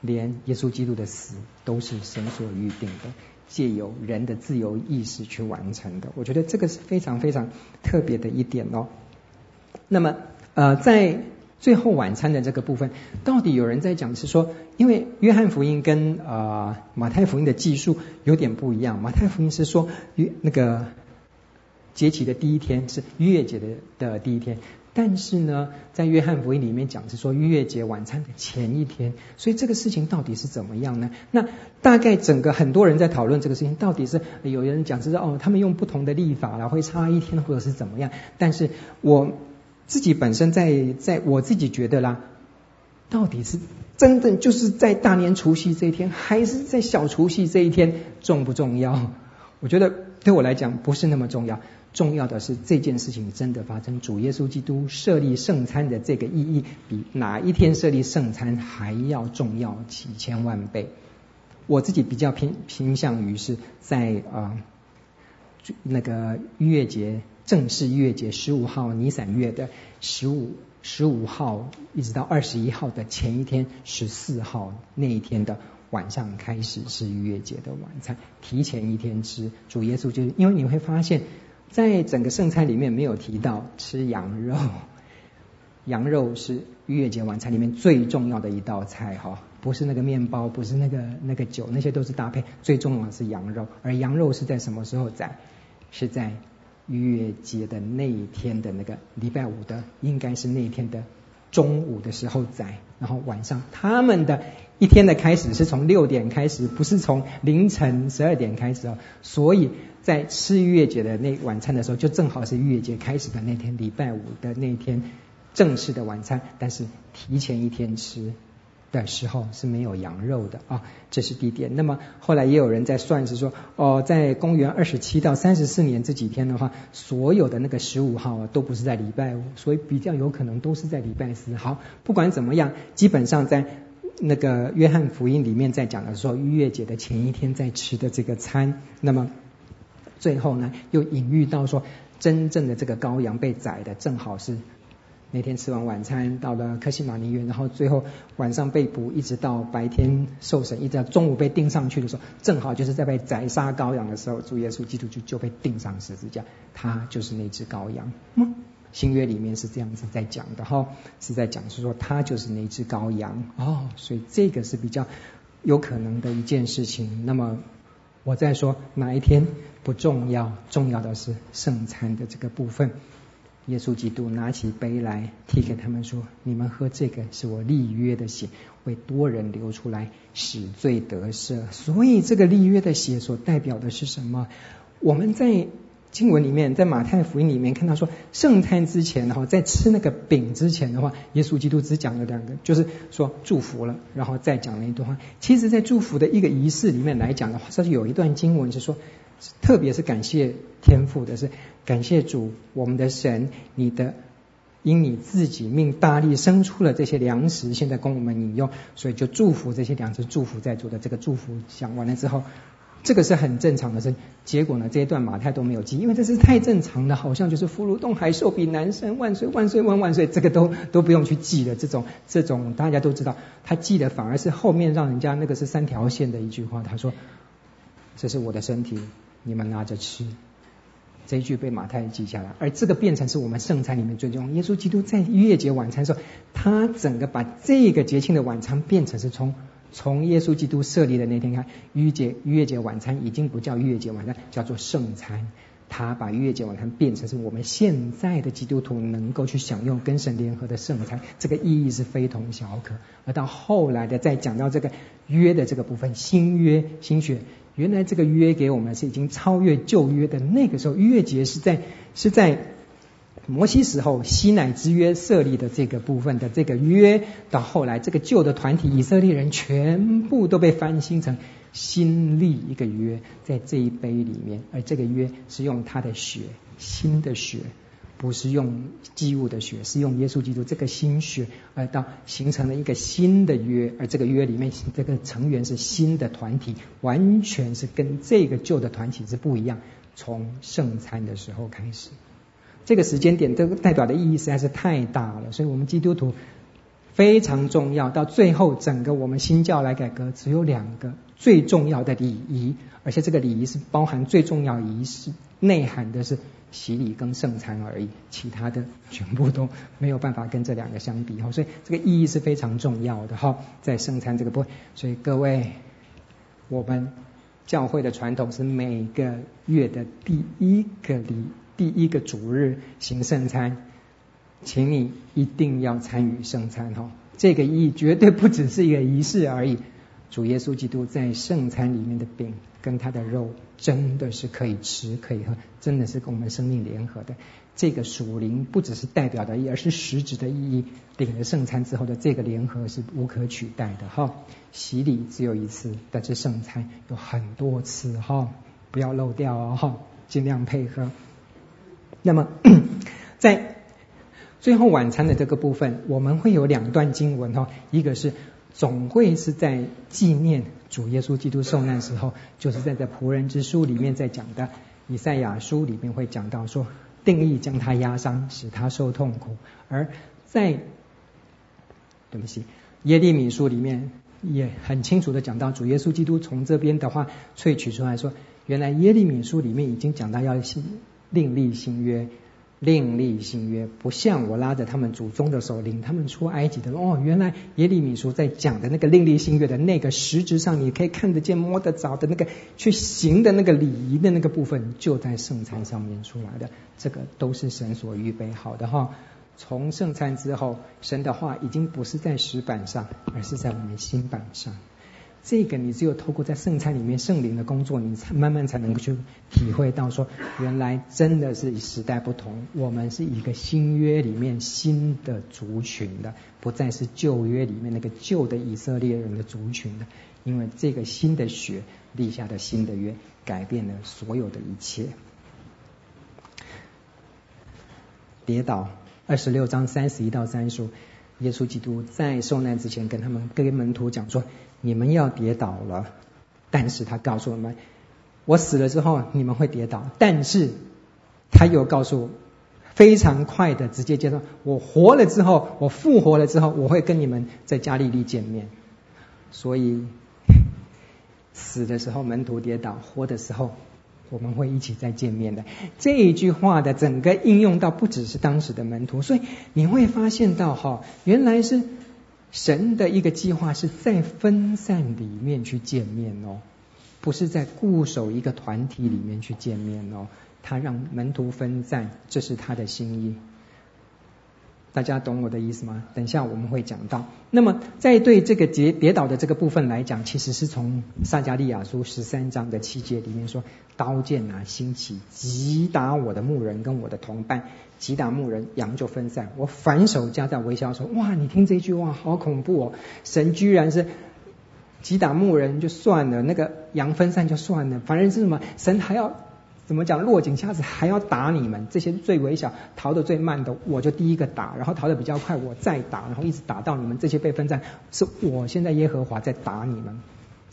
连耶稣基督的死都是神所预定的，借由人的自由意识去完成的。我觉得这个是非常非常特别的一点哦。那么，呃，在。最后晚餐的这个部分，到底有人在讲是说，因为约翰福音跟呃马太福音的记述有点不一样。马太福音是说逾那个节期的第一天是逾越节的的第一天，但是呢，在约翰福音里面讲是说逾越节晚餐的前一天。所以这个事情到底是怎么样呢？那大概整个很多人在讨论这个事情，到底是有人讲是说哦，他们用不同的历法啦，会差一天或者是怎么样？但是我。自己本身在在我自己觉得啦，到底是真的就是在大年除夕这一天，还是在小除夕这一天重不重要？我觉得对我来讲不是那么重要，重要的是这件事情真的发生。主耶稣基督设立圣餐的这个意义，比哪一天设立圣餐还要重要几千万倍。我自己比较偏偏向于是在啊、呃、那个月节正式逾越节十五号尼散月的十五十五号一直到二十一号的前一天十四号那一天的晚上开始是逾越节的晚餐，提前一天吃。主耶稣就是因为你会发现。在整个圣餐里面没有提到吃羊肉，羊肉是逾越节晚餐里面最重要的一道菜哈，不是那个面包，不是那个那个酒，那些都是搭配，最重要的是羊肉，而羊肉是在什么时候宰？是在逾越节的那一天的那个礼拜五的，应该是那一天的中午的时候宰，然后晚上他们的一天的开始是从六点开始，不是从凌晨十二点开始哦，所以。在吃逾越节的那晚餐的时候，就正好是逾越节开始的那天，礼拜五的那天正式的晚餐。但是提前一天吃的时候是没有羊肉的啊，这是第一点。那么后来也有人在算是说，哦，在公元二十七到三十四年这几天的话，所有的那个十五号啊，都不是在礼拜五，所以比较有可能都是在礼拜四。好，不管怎么样，基本上在那个约翰福音里面在讲的时候，逾越节的前一天在吃的这个餐，那么。最后呢，又隐喻到说，真正的这个羔羊被宰的，正好是那天吃完晚餐，到了科西马尼园，然后最后晚上被捕，一直到白天受审，一直到中午被钉上去的时候，正好就是在被宰杀羔羊的时候，主耶稣基督就就被钉上十字架，他就是那只羔羊。嗯，新约里面是这样子在讲的哈，是在讲是说他就是那只羔羊哦，所以这个是比较有可能的一件事情。那么。我在说哪一天不重要，重要的是圣餐的这个部分。耶稣基督拿起杯来，递给他们说：“你们喝这个是我立约的血，为多人流出来，使罪得赦。”所以这个立约的血所代表的是什么？我们在。经文里面，在马太福音里面看到说，圣餐之前哈，在吃那个饼之前的话，耶稣基督只讲了两个，就是说祝福了，然后再讲了一段话。其实，在祝福的一个仪式里面来讲的话，它是有一段经文是说，特别是感谢天父的是感谢主，我们的神，你的因你自己命大力生出了这些粮食，现在供我们饮用，所以就祝福这些粮食，祝福在主的这个祝福讲完了之后。这个是很正常的事，结果呢，这一段马太都没有记，因为这是太正常的，好像就是福如东海，寿比南山，万岁万岁万万岁，这个都都不用去记的。这种这种大家都知道，他记的反而是后面让人家那个是三条线的一句话，他说：“这是我的身体，你们拿着吃。”这一句被马太记下来，而这个变成是我们圣餐里面最重要。耶稣基督在逾越节晚餐的时候，他整个把这个节庆的晚餐变成是从。从耶稣基督设立的那天看，逾越节逾越节晚餐已经不叫逾越节晚餐，叫做圣餐。他把逾越节晚餐变成是我们现在的基督徒能够去享用跟神联合的圣餐，这个意义是非同小可。而到后来的再讲到这个约的这个部分，新约新血，原来这个约给我们是已经超越旧约的。那个时候逾越节是在是在。摩西时候，西乃之约设立的这个部分的这个约，到后来这个旧的团体以色列人全部都被翻新成新立一个约，在这一杯里面，而这个约是用他的血，新的血，不是用祭物的血，是用耶稣基督这个新血，而到形成了一个新的约，而这个约里面这个成员是新的团体，完全是跟这个旧的团体是不一样，从圣餐的时候开始。这个时间点，这个代表的意义实在是太大了，所以我们基督徒非常重要。到最后，整个我们新教来改革，只有两个最重要的礼仪，而且这个礼仪是包含最重要仪式内涵的是洗礼跟圣餐而已，其他的全部都没有办法跟这两个相比哈。所以这个意义是非常重要的哈，在圣餐这个部分。所以各位，我们教会的传统是每个月的第一个礼。第一个主日行圣餐，请你一定要参与圣餐哈。这个意义绝对不只是一个仪式而已。主耶稣基督在圣餐里面的饼跟他的肉，真的是可以吃可以喝，真的是跟我们生命联合的。这个属灵不只是代表的意义，而是实质的意义。领了圣餐之后的这个联合是无可取代的哈。洗礼只有一次，但是圣餐有很多次哈，不要漏掉哦哈，尽量配合。那么 在最后晚餐的这个部分，我们会有两段经文哈，一个是总会是在纪念主耶稣基督受难时候，就是在这仆人之书里面在讲的，以赛亚书里面会讲到说，定义将他压伤，使他受痛苦，而在对不起，耶利米书里面也很清楚的讲到，主耶稣基督从这边的话萃取出来说，原来耶利米书里面已经讲到要新另立新约。另立新约，不像我拉着他们祖宗的手领他们出埃及的哦，原来耶利米书在讲的那个另立新约的那个实质上，你可以看得见摸得着的那个去行的那个礼仪的那个部分，就在圣餐上面出来的，这个都是神所预备好的哈。从圣餐之后，神的话已经不是在石板上，而是在我们心板上。这个你只有透过在圣餐里面圣灵的工作，你才慢慢才能够去体会到说，原来真的是时代不同，我们是一个新约里面新的族群的，不再是旧约里面那个旧的以色列人的族群的，因为这个新的血立下的新的约，改变了所有的一切。跌倒，二十六章三十一到三十五，耶稣基督在受难之前跟他们跟门徒讲说。你们要跌倒了，但是他告诉我们，我死了之后你们会跌倒，但是他又告诉我，非常快的直接接受，我活了之后，我复活了之后，我会跟你们在加利利见面。所以死的时候门徒跌倒，活的时候我们会一起再见面的。这一句话的整个应用到不只是当时的门徒，所以你会发现到哈，原来是。神的一个计划是在分散里面去见面哦，不是在固守一个团体里面去见面哦。他让门徒分散，这是他的心意。大家懂我的意思吗？等一下我们会讲到。那么在对这个跌跌倒的这个部分来讲，其实是从撒迦利亚书十三章的七节里面说：“刀剑啊兴起，击打我的牧人跟我的同伴，击打牧人，羊就分散。我反手加在微笑说：哇，你听这句话好恐怖哦！神居然是击打牧人就算了，那个羊分散就算了，反正是什么？神还要。”怎么讲？落井下石还要打你们这些最微小、逃得最慢的，我就第一个打，然后逃得比较快，我再打，然后一直打到你们这些被分散，是我现在耶和华在打你们。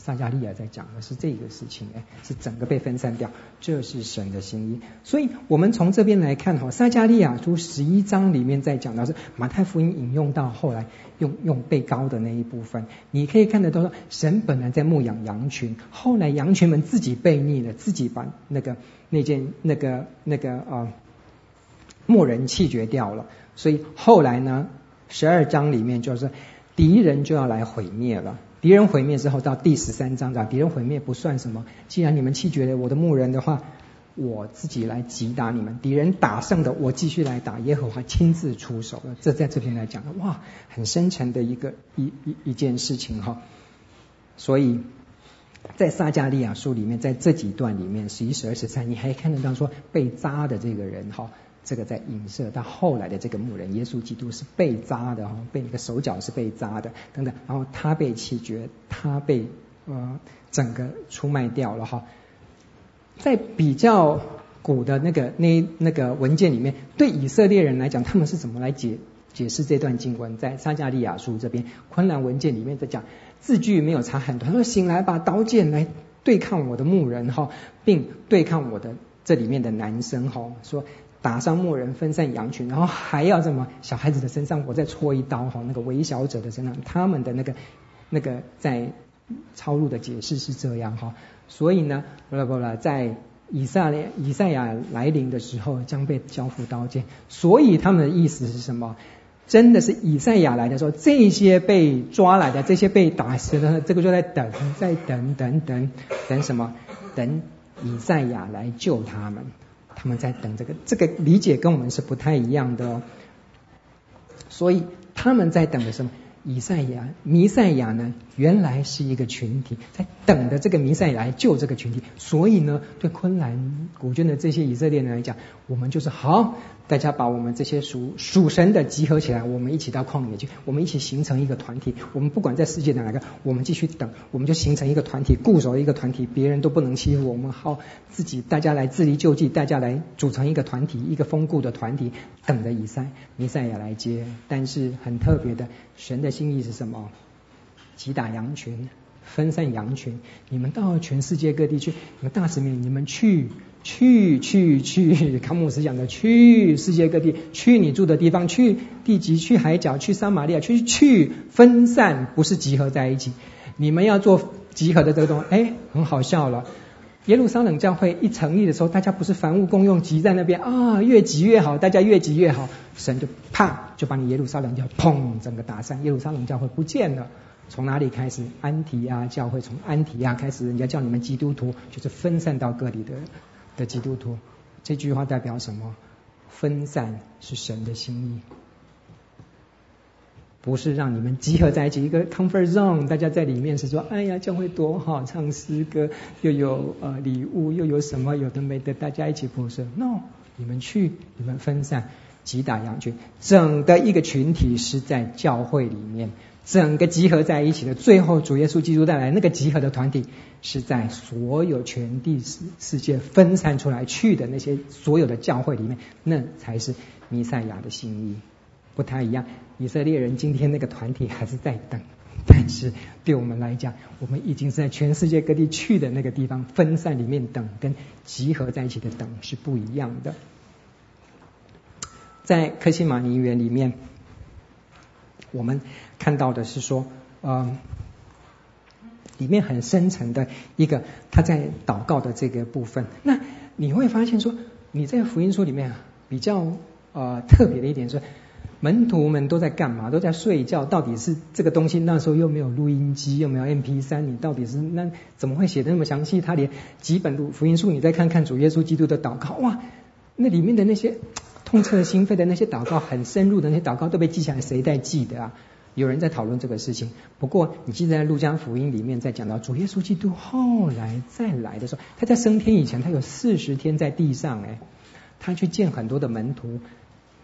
撒迦利亚在讲的是这个事情，哎，是整个被分散掉，这是神的心意。所以，我们从这边来看哈，撒迦利亚书十一章里面在讲到是马太福音引用到后来用用被膏的那一部分，你可以看得到说，神本来在牧养羊群，后来羊群们自己悖逆了，自己把那个那件那个那个啊牧人弃绝掉了，所以后来呢，十二章里面就是敌人就要来毁灭了。敌人毁灭之后，到第十三章讲敌人毁灭不算什么。既然你们弃绝了我的牧人的话，我自己来击打你们。敌人打胜的，我继续来打。耶和华亲自出手了。这在这边来讲的，哇，很深沉的一个一一一件事情哈。所以在撒迦利亚书里面，在这几段里面，十一、十二、十三，你还看得到说被扎的这个人哈。这个在影射到后来的这个牧人耶稣基督是被扎的哈，被那个手脚是被扎的等等，然后他被弃绝，他被呃整个出卖掉了哈。在比较古的那个那那个文件里面，对以色列人来讲，他们是怎么来解解释这段经文？在撒迦利亚书这边昆兰文件里面在讲字句没有差很多，他说醒来把刀剑来对抗我的牧人哈，并对抗我的这里面的男生哈，说。打伤牧人，分散羊群，然后还要什么小孩子的身上，我再戳一刀哈，那个微小者的身上，他们的那个那个在抄录的解释是这样哈，所以呢，不啦不啦，在以赛以赛亚来临的时候将被交付刀剑，所以他们的意思是什么？真的是以赛亚来的时候，这些被抓来的，这些被打死的，这个就在等，在等等等等什么？等以赛亚来救他们。他们在等这个，这个理解跟我们是不太一样的哦。所以他们在等的什么？以赛亚、弥赛亚呢？原来是一个群体，在等的这个弥赛亚来救这个群体。所以呢，对昆兰古卷的这些以色列人来讲，我们就是好大家把我们这些属属神的集合起来，我们一起到旷野去，我们一起形成一个团体。我们不管在世界的哪个，我们继续等，我们就形成一个团体，固守一个团体，别人都不能欺负我们。好，自己大家来自力救济，大家来组成一个团体，一个丰固的团体，等着以赛弥赛亚来接。但是很特别的，神的心意是什么？击打羊群，分散羊群。你们到全世界各地去，你们大使命，你们去。去去去，康姆斯讲的去世界各地，去你住的地方，去地极，去海角，去撒玛利亚，去去分散，不是集合在一起。你们要做集合的这个东西，哎，很好笑了。耶路撒冷教会一成立的时候，大家不是凡物公用，集在那边啊，越集越好，大家越集越好，神就啪就把你耶路撒冷教砰整个打散，耶路撒冷教会不见了。从哪里开始？安提亚教会从安提亚开始，人家叫你们基督徒，就是分散到各地的。的基督徒，这句话代表什么？分散是神的心意，不是让你们集合在一起一个 comfort zone，大家在里面是说，哎呀，教会多好，唱诗歌又有呃礼物，又有什么有的没的，大家一起不是？No，你们去，你们分散，击打羊群，整个一个群体是在教会里面。整个集合在一起的，最后主耶稣基督带来那个集合的团体，是在所有全地世世界分散出来去的那些所有的教会里面，那才是弥赛亚的心意。不太一样，以色列人今天那个团体还是在等，但是对我们来讲，我们已经是在全世界各地去的那个地方分散里面等，跟集合在一起的等是不一样的。在科西马尼园里面。我们看到的是说，呃，里面很深层的一个他在祷告的这个部分。那你会发现说，你在福音书里面啊，比较呃特别的一点是，门徒们都在干嘛？都在睡觉。到底是这个东西那时候又没有录音机，又没有 MP3，你到底是那怎么会写的那么详细？他连几本录福音书，你再看看主耶稣基督的祷告，哇，那里面的那些。痛彻心扉的那些祷告，很深入的那些祷告都被记下来，谁在记得啊？有人在讨论这个事情。不过，你记得在路加福音里面，在讲到主耶稣基督后来再来的时候，他在升天以前，他有四十天在地上，哎，他去见很多的门徒，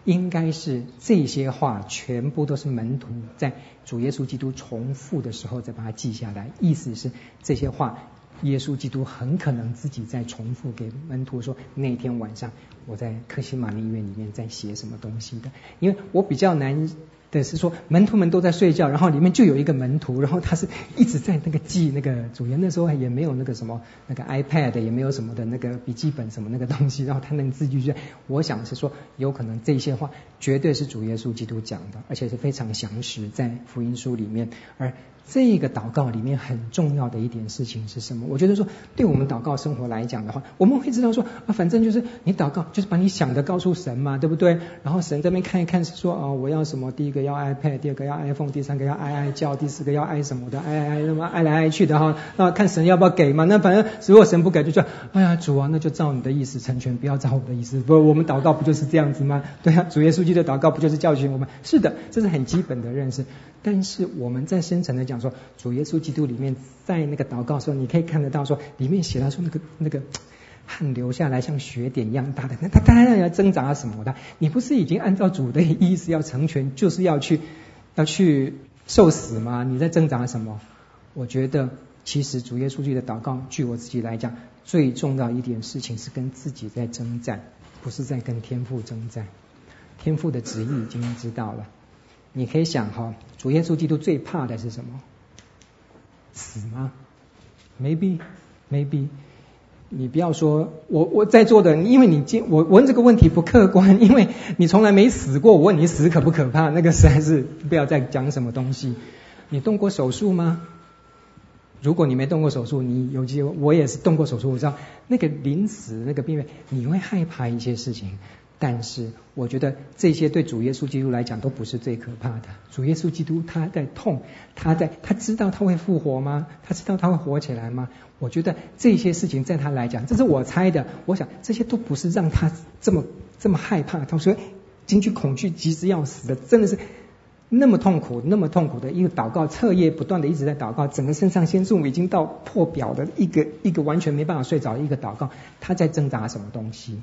应该是这些话全部都是门徒在主耶稣基督重复的时候再把它记下来，意思是这些话。耶稣基督很可能自己在重复给门徒说：“那天晚上我在克西马尼园里面在写什么东西的？”因为我比较难。的是说门徒们都在睡觉，然后里面就有一个门徒，然后他是一直在那个记那个主耶。那时候也没有那个什么那个 iPad，也没有什么的那个笔记本什么那个东西，然后他能自己去。我想是说，有可能这些话绝对是主耶稣基督讲的，而且是非常详实在福音书里面。而这个祷告里面很重要的一点事情是什么？我觉得说，对我们祷告生活来讲的话，我们会知道说啊，反正就是你祷告就是把你想的告诉神嘛，对不对？然后神这边看一看说啊，我要什么？第一个。要 iPad，第二个要 iPhone，第三个要哀哀叫，第四个要爱什么的，哀哀那么爱来爱去的哈，那看神要不要给嘛？那反正如果神不给，就叫哎呀主啊，那就照你的意思成全，不要照我的意思。不，我们祷告不就是这样子吗？对啊，主耶稣基督的祷告不就是教训我们？是的，这是很基本的认识。但是我们在深层的讲说，主耶稣基督里面在那个祷告的时候，你可以看得到说，里面写到说那个那个。汗流下来像血点一样大的，那他当然要挣扎什么的？你不是已经按照主的意思要成全，就是要去要去受死吗？你在挣扎什么？我觉得其实主耶稣基督的祷告，据我自己来讲，最重要一点事情是跟自己在征战，不是在跟天父征战。天父的旨意已经知道了。你可以想哈，主耶稣基督最怕的是什么？死吗？Maybe, maybe. 你不要说我我在座的，因为你今我问这个问题不客观，因为你从来没死过。我问你死可不可怕？那个实在是不要再讲什么东西。你动过手术吗？如果你没动过手术，你有机会，我也是动过手术，我知道那个临死那个病人，你会害怕一些事情。但是我觉得这些对主耶稣基督来讲都不是最可怕的。主耶稣基督他在痛，他在他知道他会复活吗？他知道他会活起来吗？我觉得这些事情在他来讲，这是我猜的。我想这些都不是让他这么这么害怕。他说惊惧恐惧，急着要死的，真的是那么痛苦，那么痛苦的一个祷告，彻夜不断的一直在祷告，整个肾上腺素已经到破表的一个一个完全没办法睡着的一个祷告。他在挣扎什么东西？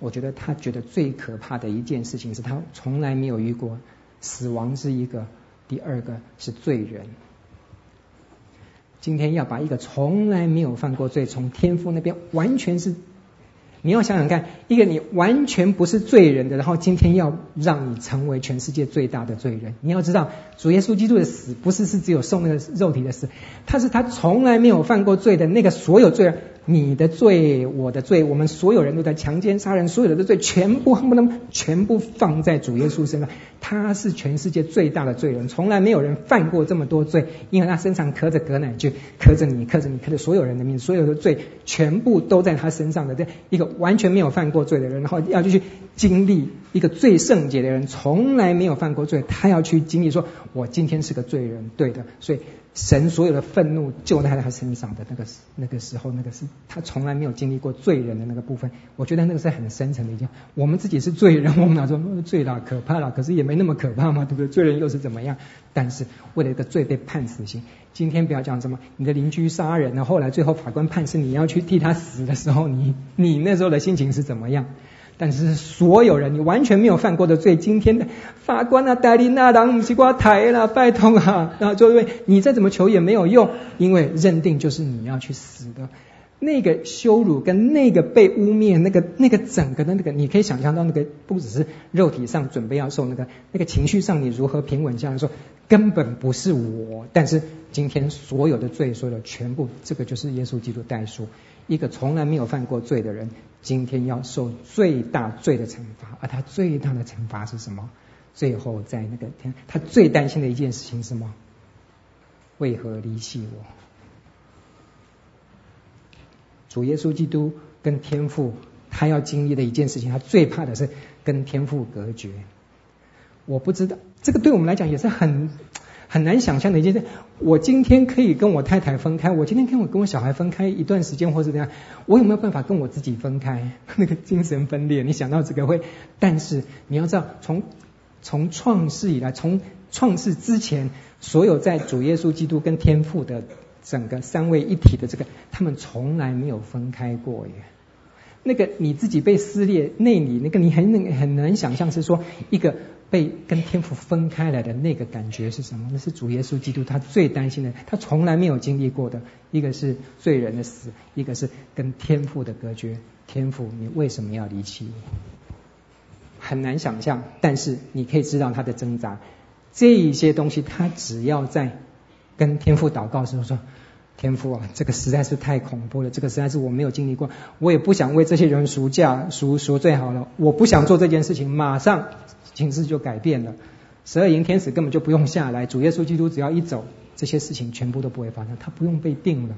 我觉得他觉得最可怕的一件事情是他从来没有遇过死亡是一个，第二个是罪人。今天要把一个从来没有犯过罪，从天父那边完全是。你要想想看，一个你完全不是罪人的，然后今天要让你成为全世界最大的罪人。你要知道，主耶稣基督的死不是是只有受那个肉体的死，他是他从来没有犯过罪的那个所有罪人。你的罪，我的罪，我们所有人都在强奸、杀人，所有的罪全部恨不能全部放在主耶稣身上。他是全世界最大的罪人，从来没有人犯过这么多罪，因为他身上刻着革乃俊，刻着你，刻着你，刻着所有人的名字，所有的罪全部都在他身上的。这一个完全没有犯过罪的人，然后要去经历一个最圣洁的人，从来没有犯过罪，他要去经历说，我今天是个罪人，对的，所以。神所有的愤怒就在他身上的那个那个时候，那个是他从来没有经历过罪人的那个部分。我觉得那个是很深层的一件。我们自己是罪人，我们哪说罪了可怕了？可是也没那么可怕嘛，对不对？罪人又是怎么样？但是为了一个罪被判死刑。今天不要讲什么你的邻居杀人了，后来最后法官判是你要去替他死的时候，你你那时候的心情是怎么样？但是所有人，你完全没有犯过的罪，今天的法官啊，代理那当西瓜台了，拜托啊，然后就因为你再怎么求也没有用，因为认定就是你要去死的，那个羞辱跟那个被污蔑，那个那个整个的那个，你可以想象到那个不只是肉体上准备要受那个，那个情绪上你如何平稳下来说，根本不是我，但是今天所有的罪，所有的全部，这个就是耶稣基督代赎。一个从来没有犯过罪的人，今天要受最大罪的惩罚，而他最大的惩罚是什么？最后在那个天，他最担心的一件事情是什么？为何离弃我？主耶稣基督跟天父，他要经历的一件事情，他最怕的是跟天父隔绝。我不知道，这个对我们来讲也是很。很难想象的一件事，我今天可以跟我太太分开，我今天跟我跟我小孩分开一段时间，或是怎样，我有没有办法跟我自己分开？那个精神分裂，你想到这个会？但是你要知道，从从创世以来，从创世之前，所有在主耶稣基督跟天父的整个三位一体的这个，他们从来没有分开过耶。那个你自己被撕裂内里，那个你很很难想象是说一个。被跟天父分开来的那个感觉是什么？那是主耶稣基督他最担心的，他从来没有经历过的。一个是罪人的死，一个是跟天父的隔绝。天父，你为什么要离弃我？很难想象，但是你可以知道他的挣扎。这一些东西，他只要在跟天父祷告时候说：“天父啊，这个实在是太恐怖了，这个实在是我没有经历过，我也不想为这些人赎价赎赎罪好了，我不想做这件事情，马上。”形势就改变了，十二营天使根本就不用下来，主耶稣基督只要一走，这些事情全部都不会发生，他不用被定了。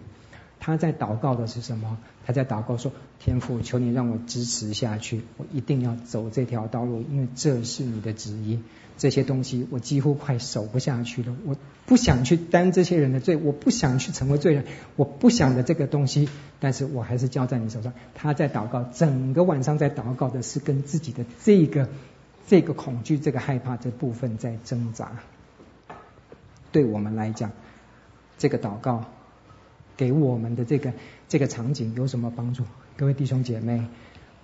他在祷告的是什么？他在祷告说：“天父，求你让我支持下去，我一定要走这条道路，因为这是你的旨意。这些东西我几乎快守不下去了，我不想去担这些人的罪，我不想去成为罪人，我不想的这个东西，但是我还是交在你手上。”他在祷告，整个晚上在祷告的是跟自己的这个。这个恐惧、这个害怕这部分在挣扎，对我们来讲，这个祷告给我们的这个这个场景有什么帮助？各位弟兄姐妹，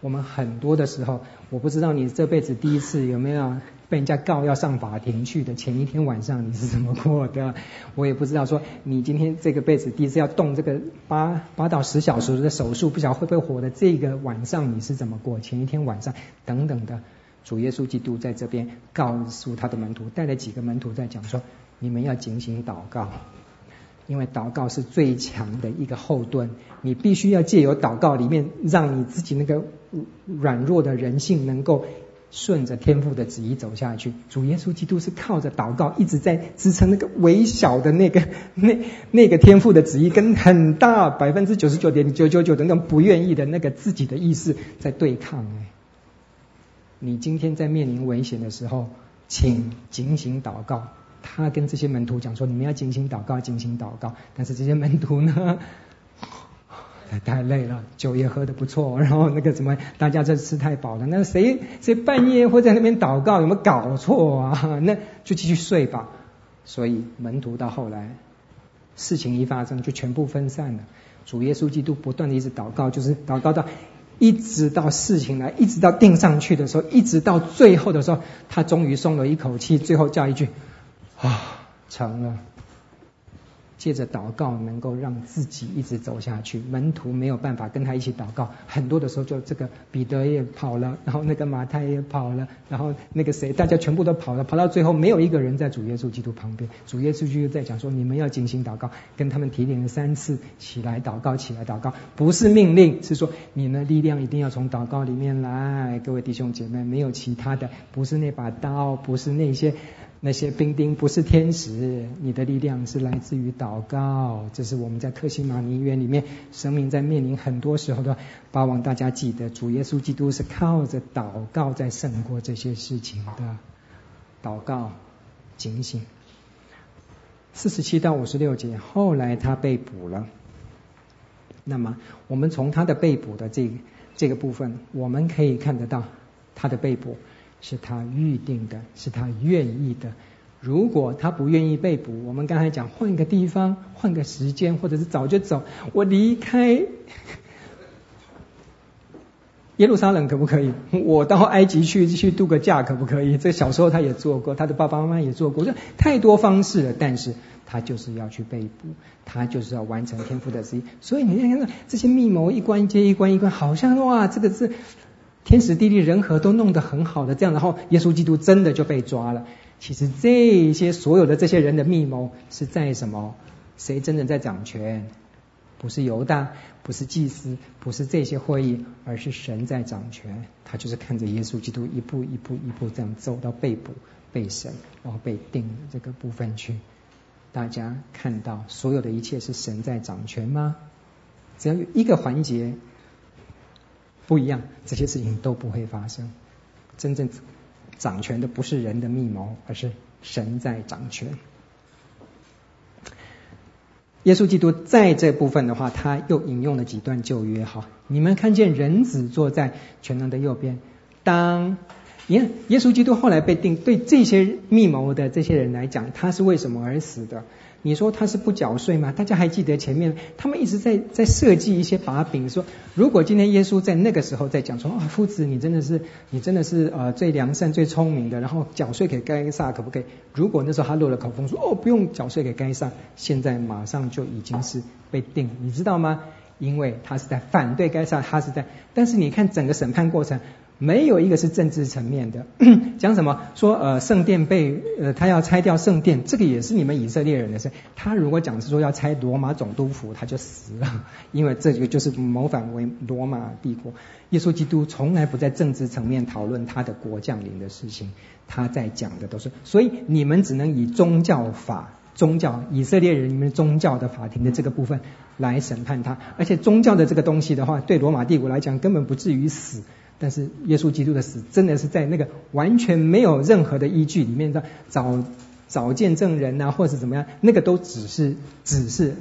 我们很多的时候，我不知道你这辈子第一次有没有被人家告要上法庭去的前一天晚上你是怎么过的？我也不知道说你今天这个辈子第一次要动这个八八到十小时的手术，不晓得会不会活的这个晚上你是怎么过？前一天晚上等等的。主耶稣基督在这边告诉他的门徒，带了几个门徒在讲说：你们要警醒祷告，因为祷告是最强的一个后盾。你必须要借由祷告里面，让你自己那个软弱的人性能够顺着天父的旨意走下去。主耶稣基督是靠着祷告一直在支撑那个微小的那个 那那个天父的旨意，跟很大百分之九十九点九九九的那种不愿意的那个自己的意识在对抗。哎。你今天在面临危险的时候，请警醒祷告。他跟这些门徒讲说：“你们要警醒祷告，警醒祷告。”但是这些门徒呢，太累了，酒也喝得不错，然后那个什么，大家这吃太饱了。那谁谁半夜会在那边祷告？有没有搞错啊？那就继续睡吧。所以门徒到后来，事情一发生就全部分散了。主耶稣基督不断的一直祷告，就是祷告到。一直到事情来，一直到定上去的时候，一直到最后的时候，他终于松了一口气，最后叫一句：“啊，成了。”借着祷告，能够让自己一直走下去。门徒没有办法跟他一起祷告，很多的时候就这个彼得也跑了，然后那个马太也跑了，然后那个谁，大家全部都跑了，跑到最后没有一个人在主耶稣基督旁边。主耶稣就在讲说：“你们要进行祷告。”跟他们提点了三次，起来祷告，起来祷告，不是命令，是说你们力量一定要从祷告里面来。各位弟兄姐妹，没有其他的，不是那把刀，不是那些。那些兵丁不是天使，你的力量是来自于祷告。这是我们在客西马尼园里面，生命在面临很多时候的，巴望大家记得，主耶稣基督是靠着祷告在胜过这些事情的。祷告，警醒。四十七到五十六节，后来他被捕了。那么，我们从他的被捕的这、这个部分，我们可以看得到他的被捕。是他预定的，是他愿意的。如果他不愿意被捕，我们刚才讲换个地方，换个时间，或者是早就走，我离开 耶路撒冷可不可以？我到埃及去去度个假可不可以？这小时候他也做过，他的爸爸妈妈也做过，这太多方式了。但是他就是要去被捕，他就是要完成天父的旨意。所以你看看这些密谋，一关接一关，一关好像哇，这个是。天时地利人和都弄得很好的这样，然后耶稣基督真的就被抓了。其实这些所有的这些人的密谋是在什么？谁真正在掌权？不是犹大，不是祭司，不是这些会议，而是神在掌权。他就是看着耶稣基督一步一步一步这样走到被捕、被审，然后被定这个部分去。大家看到所有的一切是神在掌权吗？只要有一个环节。不一样，这些事情都不会发生。真正掌权的不是人的密谋，而是神在掌权。耶稣基督在这部分的话，他又引用了几段旧约。哈，你们看见人子坐在全能的右边。当你看耶稣基督后来被定，对这些密谋的这些人来讲，他是为什么而死的？你说他是不缴税吗？大家还记得前面他们一直在在设计一些把柄，说如果今天耶稣在那个时候在讲说啊，夫子你真的是你真的是呃最良善最聪明的，然后缴税给该撒可不可以？如果那时候他漏了口风说哦不用缴税给该撒，现在马上就已经是被定，你知道吗？因为他是在反对该撒，他是在，但是你看整个审判过程。没有一个是政治层面的，讲什么说呃圣殿被呃他要拆掉圣殿，这个也是你们以色列人的事。他如果讲是说要拆罗马总督府，他就死了，因为这个就是谋反为罗马帝国。耶稣基督从来不在政治层面讨论他的国降临的事情，他在讲的都是，所以你们只能以宗教法、宗教以色列人你们宗教的法庭的这个部分来审判他，而且宗教的这个东西的话，对罗马帝国来讲根本不至于死。但是耶稣基督的死真的是在那个完全没有任何的依据里面的找找见证人啊，或是怎么样，那个都只是只是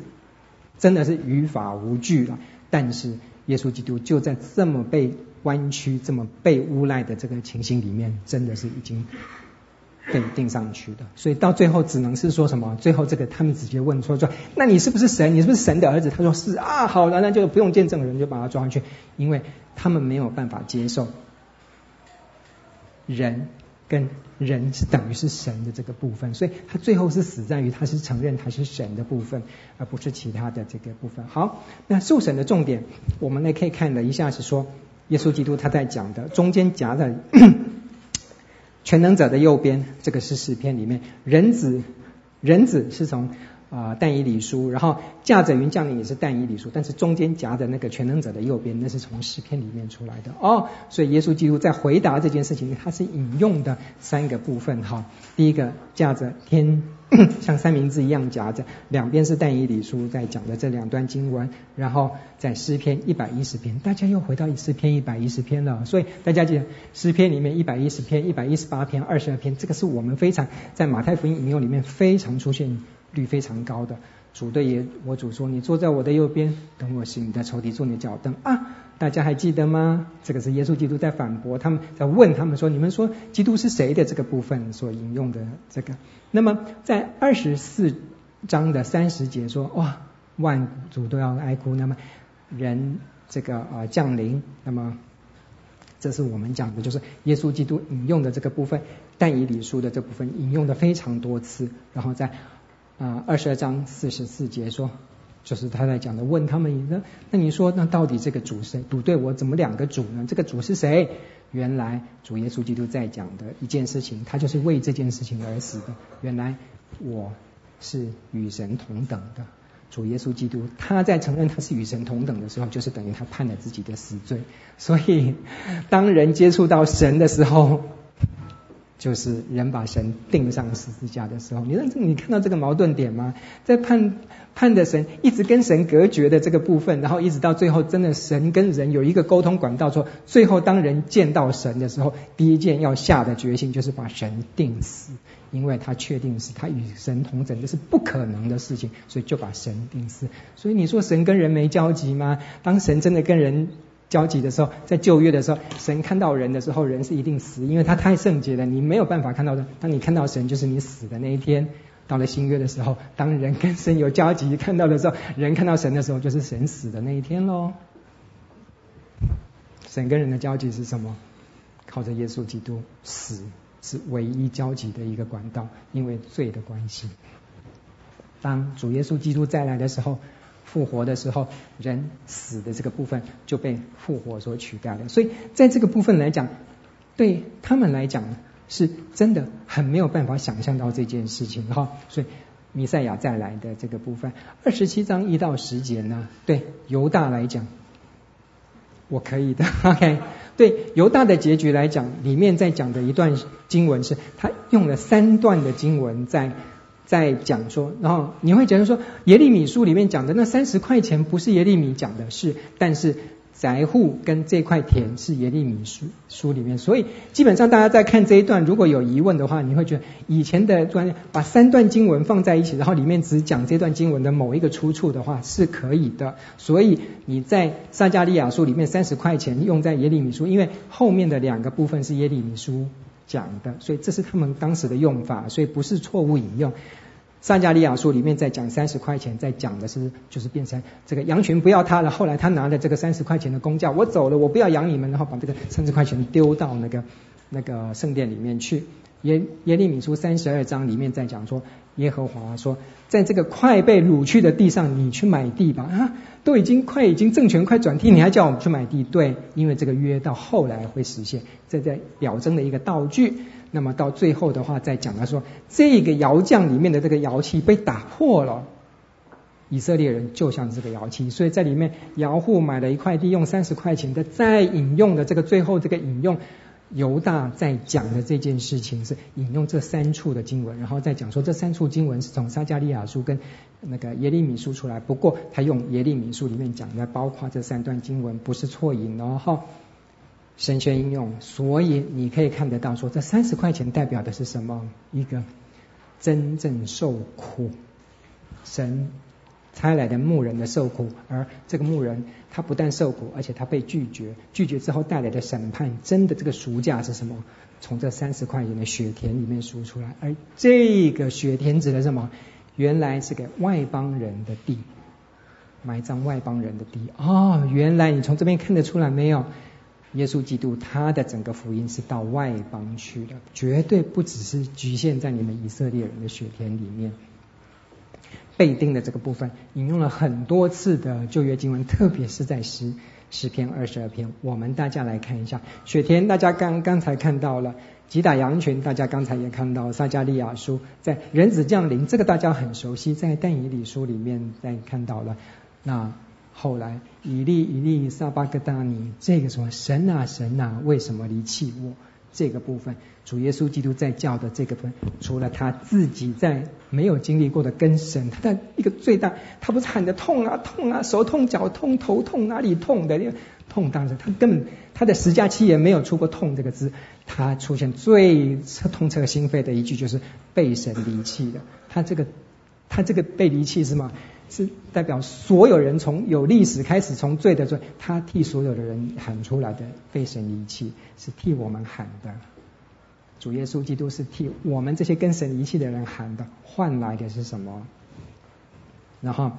真的是于法无据了。但是耶稣基督就在这么被弯曲、这么被诬赖的这个情形里面，真的是已经被钉上去的。所以到最后只能是说什么？最后这个他们直接问说说，那你是不是神？你是不是神的儿子？他说是啊，好了，那就不用见证人，就把他抓上去，因为。他们没有办法接受人跟人是等于是神的这个部分，所以他最后是死在于他是承认他是神的部分，而不是其他的这个部分。好，那受审的重点，我们呢可以看了一下是说，耶稣基督他在讲的中间夹的全能者的右边，这个是诗篇里面，人子人子是从。啊，但以理书，然后驾着云降临也是但以理书，但是中间夹的那个全能者的右边，那是从诗篇里面出来的哦。所以耶稣基督在回答这件事情，他是引用的三个部分哈。第一个驾着天，像三明治一样夹着，两边是但以理书在讲的这两段经文，然后在诗篇一百一十篇，大家又回到诗篇一百一十篇了。所以大家记得诗篇里面一百一十篇、一百一十八篇、二十二篇，这个是我们非常在马太福音引用里面非常出现。率非常高的主对耶，我主说：“你坐在我的右边，等我使你的仇敌做你的脚凳。”啊，大家还记得吗？这个是耶稣基督在反驳他们，在问他们说：“你们说基督是谁的？”这个部分所引用的这个。那么在二十四章的三十节说：“哇，万主都要哀哭。”那么人这个啊降临。那么这是我们讲的，就是耶稣基督引用的这个部分，但以理书的这部分引用的非常多次。然后在啊二十二章四十四节说，就是他在讲的，问他们那那你说那到底这个主谁？赌对我怎么两个主呢？这个主是谁？原来主耶稣基督在讲的一件事情，他就是为这件事情而死的。原来我是与神同等的。主耶稣基督他在承认他是与神同等的时候，就是等于他判了自己的死罪。所以当人接触到神的时候，就是人把神钉上十字架的时候，你认真你看到这个矛盾点吗？在判判的神一直跟神隔绝的这个部分，然后一直到最后，真的神跟人有一个沟通管道，说最后当人见到神的时候，第一件要下的决心就是把神钉死，因为他确定是他与神同等，这是不可能的事情，所以就把神钉死。所以你说神跟人没交集吗？当神真的跟人。交集的时候，在旧约的时候，神看到人的时候，人是一定死，因为他太圣洁了，你没有办法看到的。当你看到神，就是你死的那一天。到了新约的时候，当人跟神有交集看到的时候，人看到神的时候，就是神死的那一天喽。神跟人的交集是什么？靠着耶稣基督死是唯一交集的一个管道，因为罪的关系。当主耶稣基督再来的时候。复活的时候，人死的这个部分就被复活所取代了。所以在这个部分来讲，对他们来讲是真的很没有办法想象到这件事情哈。所以弥赛亚再来的这个部分，二十七章一到十节呢，对犹大来讲，我可以的。OK，对犹大的结局来讲，里面在讲的一段经文是，他用了三段的经文在。在讲说，然后你会觉得说，耶利米书里面讲的那三十块钱不是耶利米讲的是，但是宅户跟这块田是耶利米书书里面，所以基本上大家在看这一段，如果有疑问的话，你会觉得以前的专把三段经文放在一起，然后里面只讲这段经文的某一个出处的话是可以的。所以你在撒迦利亚书里面三十块钱用在耶利米书，因为后面的两个部分是耶利米书。讲的，所以这是他们当时的用法，所以不是错误引用。撒迦利亚书里面在讲三十块钱，在讲的是就是变成这个羊群不要他了，后来他拿着这个三十块钱的工价，我走了，我不要养你们，然后把这个三十块钱丢到那个那个圣殿里面去。耶耶利米书三十二章里面在讲说，耶和华说，在这个快被掳去的地上，你去买地吧啊，都已经快已经政权快转替，你还叫我们去买地？对，因为这个约到后来会实现，这在表征的一个道具。那么到最后的话，再讲他说，这个窑匠里面的这个窑器被打破了，以色列人就像这个窑器，所以在里面窑户买了一块地，用三十块钱的，再引用的这个最后这个引用。犹大在讲的这件事情是引用这三处的经文，然后再讲说这三处经文是从撒迦利亚书跟那个耶利米书出来。不过他用耶利米书里面讲的，包括这三段经文不是错引哦，哈，神学应用。所以你可以看得到说这三十块钱代表的是什么？一个真正受苦神。差来的牧人的受苦，而这个牧人他不但受苦，而且他被拒绝，拒绝之后带来的审判，真的这个赎价是什么？从这三十块钱的雪田里面赎出来，而这个雪田指的是什么？原来是给外邦人的地，埋葬外邦人的地。哦，原来你从这边看得出来没有？耶稣基督他的整个福音是到外邦去的，绝对不只是局限在你们以色列人的雪田里面。被钉的这个部分引用了很多次的旧约经文，特别是在诗诗篇二十二篇。我们大家来看一下，雪田大家刚刚才看到了，击打羊群大家刚才也看到，撒迦利亚书在人子降临，这个大家很熟悉，在但以理书里面再看到了。那后来以利以利撒巴格大尼，这个什么神啊神啊，为什么离弃我？这个部分，主耶稣基督在叫的这个部分，除了他自己在没有经历过的跟神，他的一个最大，他不是喊的痛啊痛啊，手痛脚痛头痛哪里痛的，痛当然他根本他的十架期也没有出过痛这个字，他出现最痛彻心扉的一句就是被神离弃的，他这个他这个被离弃是什么？是代表所有人从有历史开始，从罪的罪，他替所有的人喊出来的被神遗弃，是替我们喊的。主耶稣基督是替我们这些跟神遗弃的人喊的，换来的是什么？然后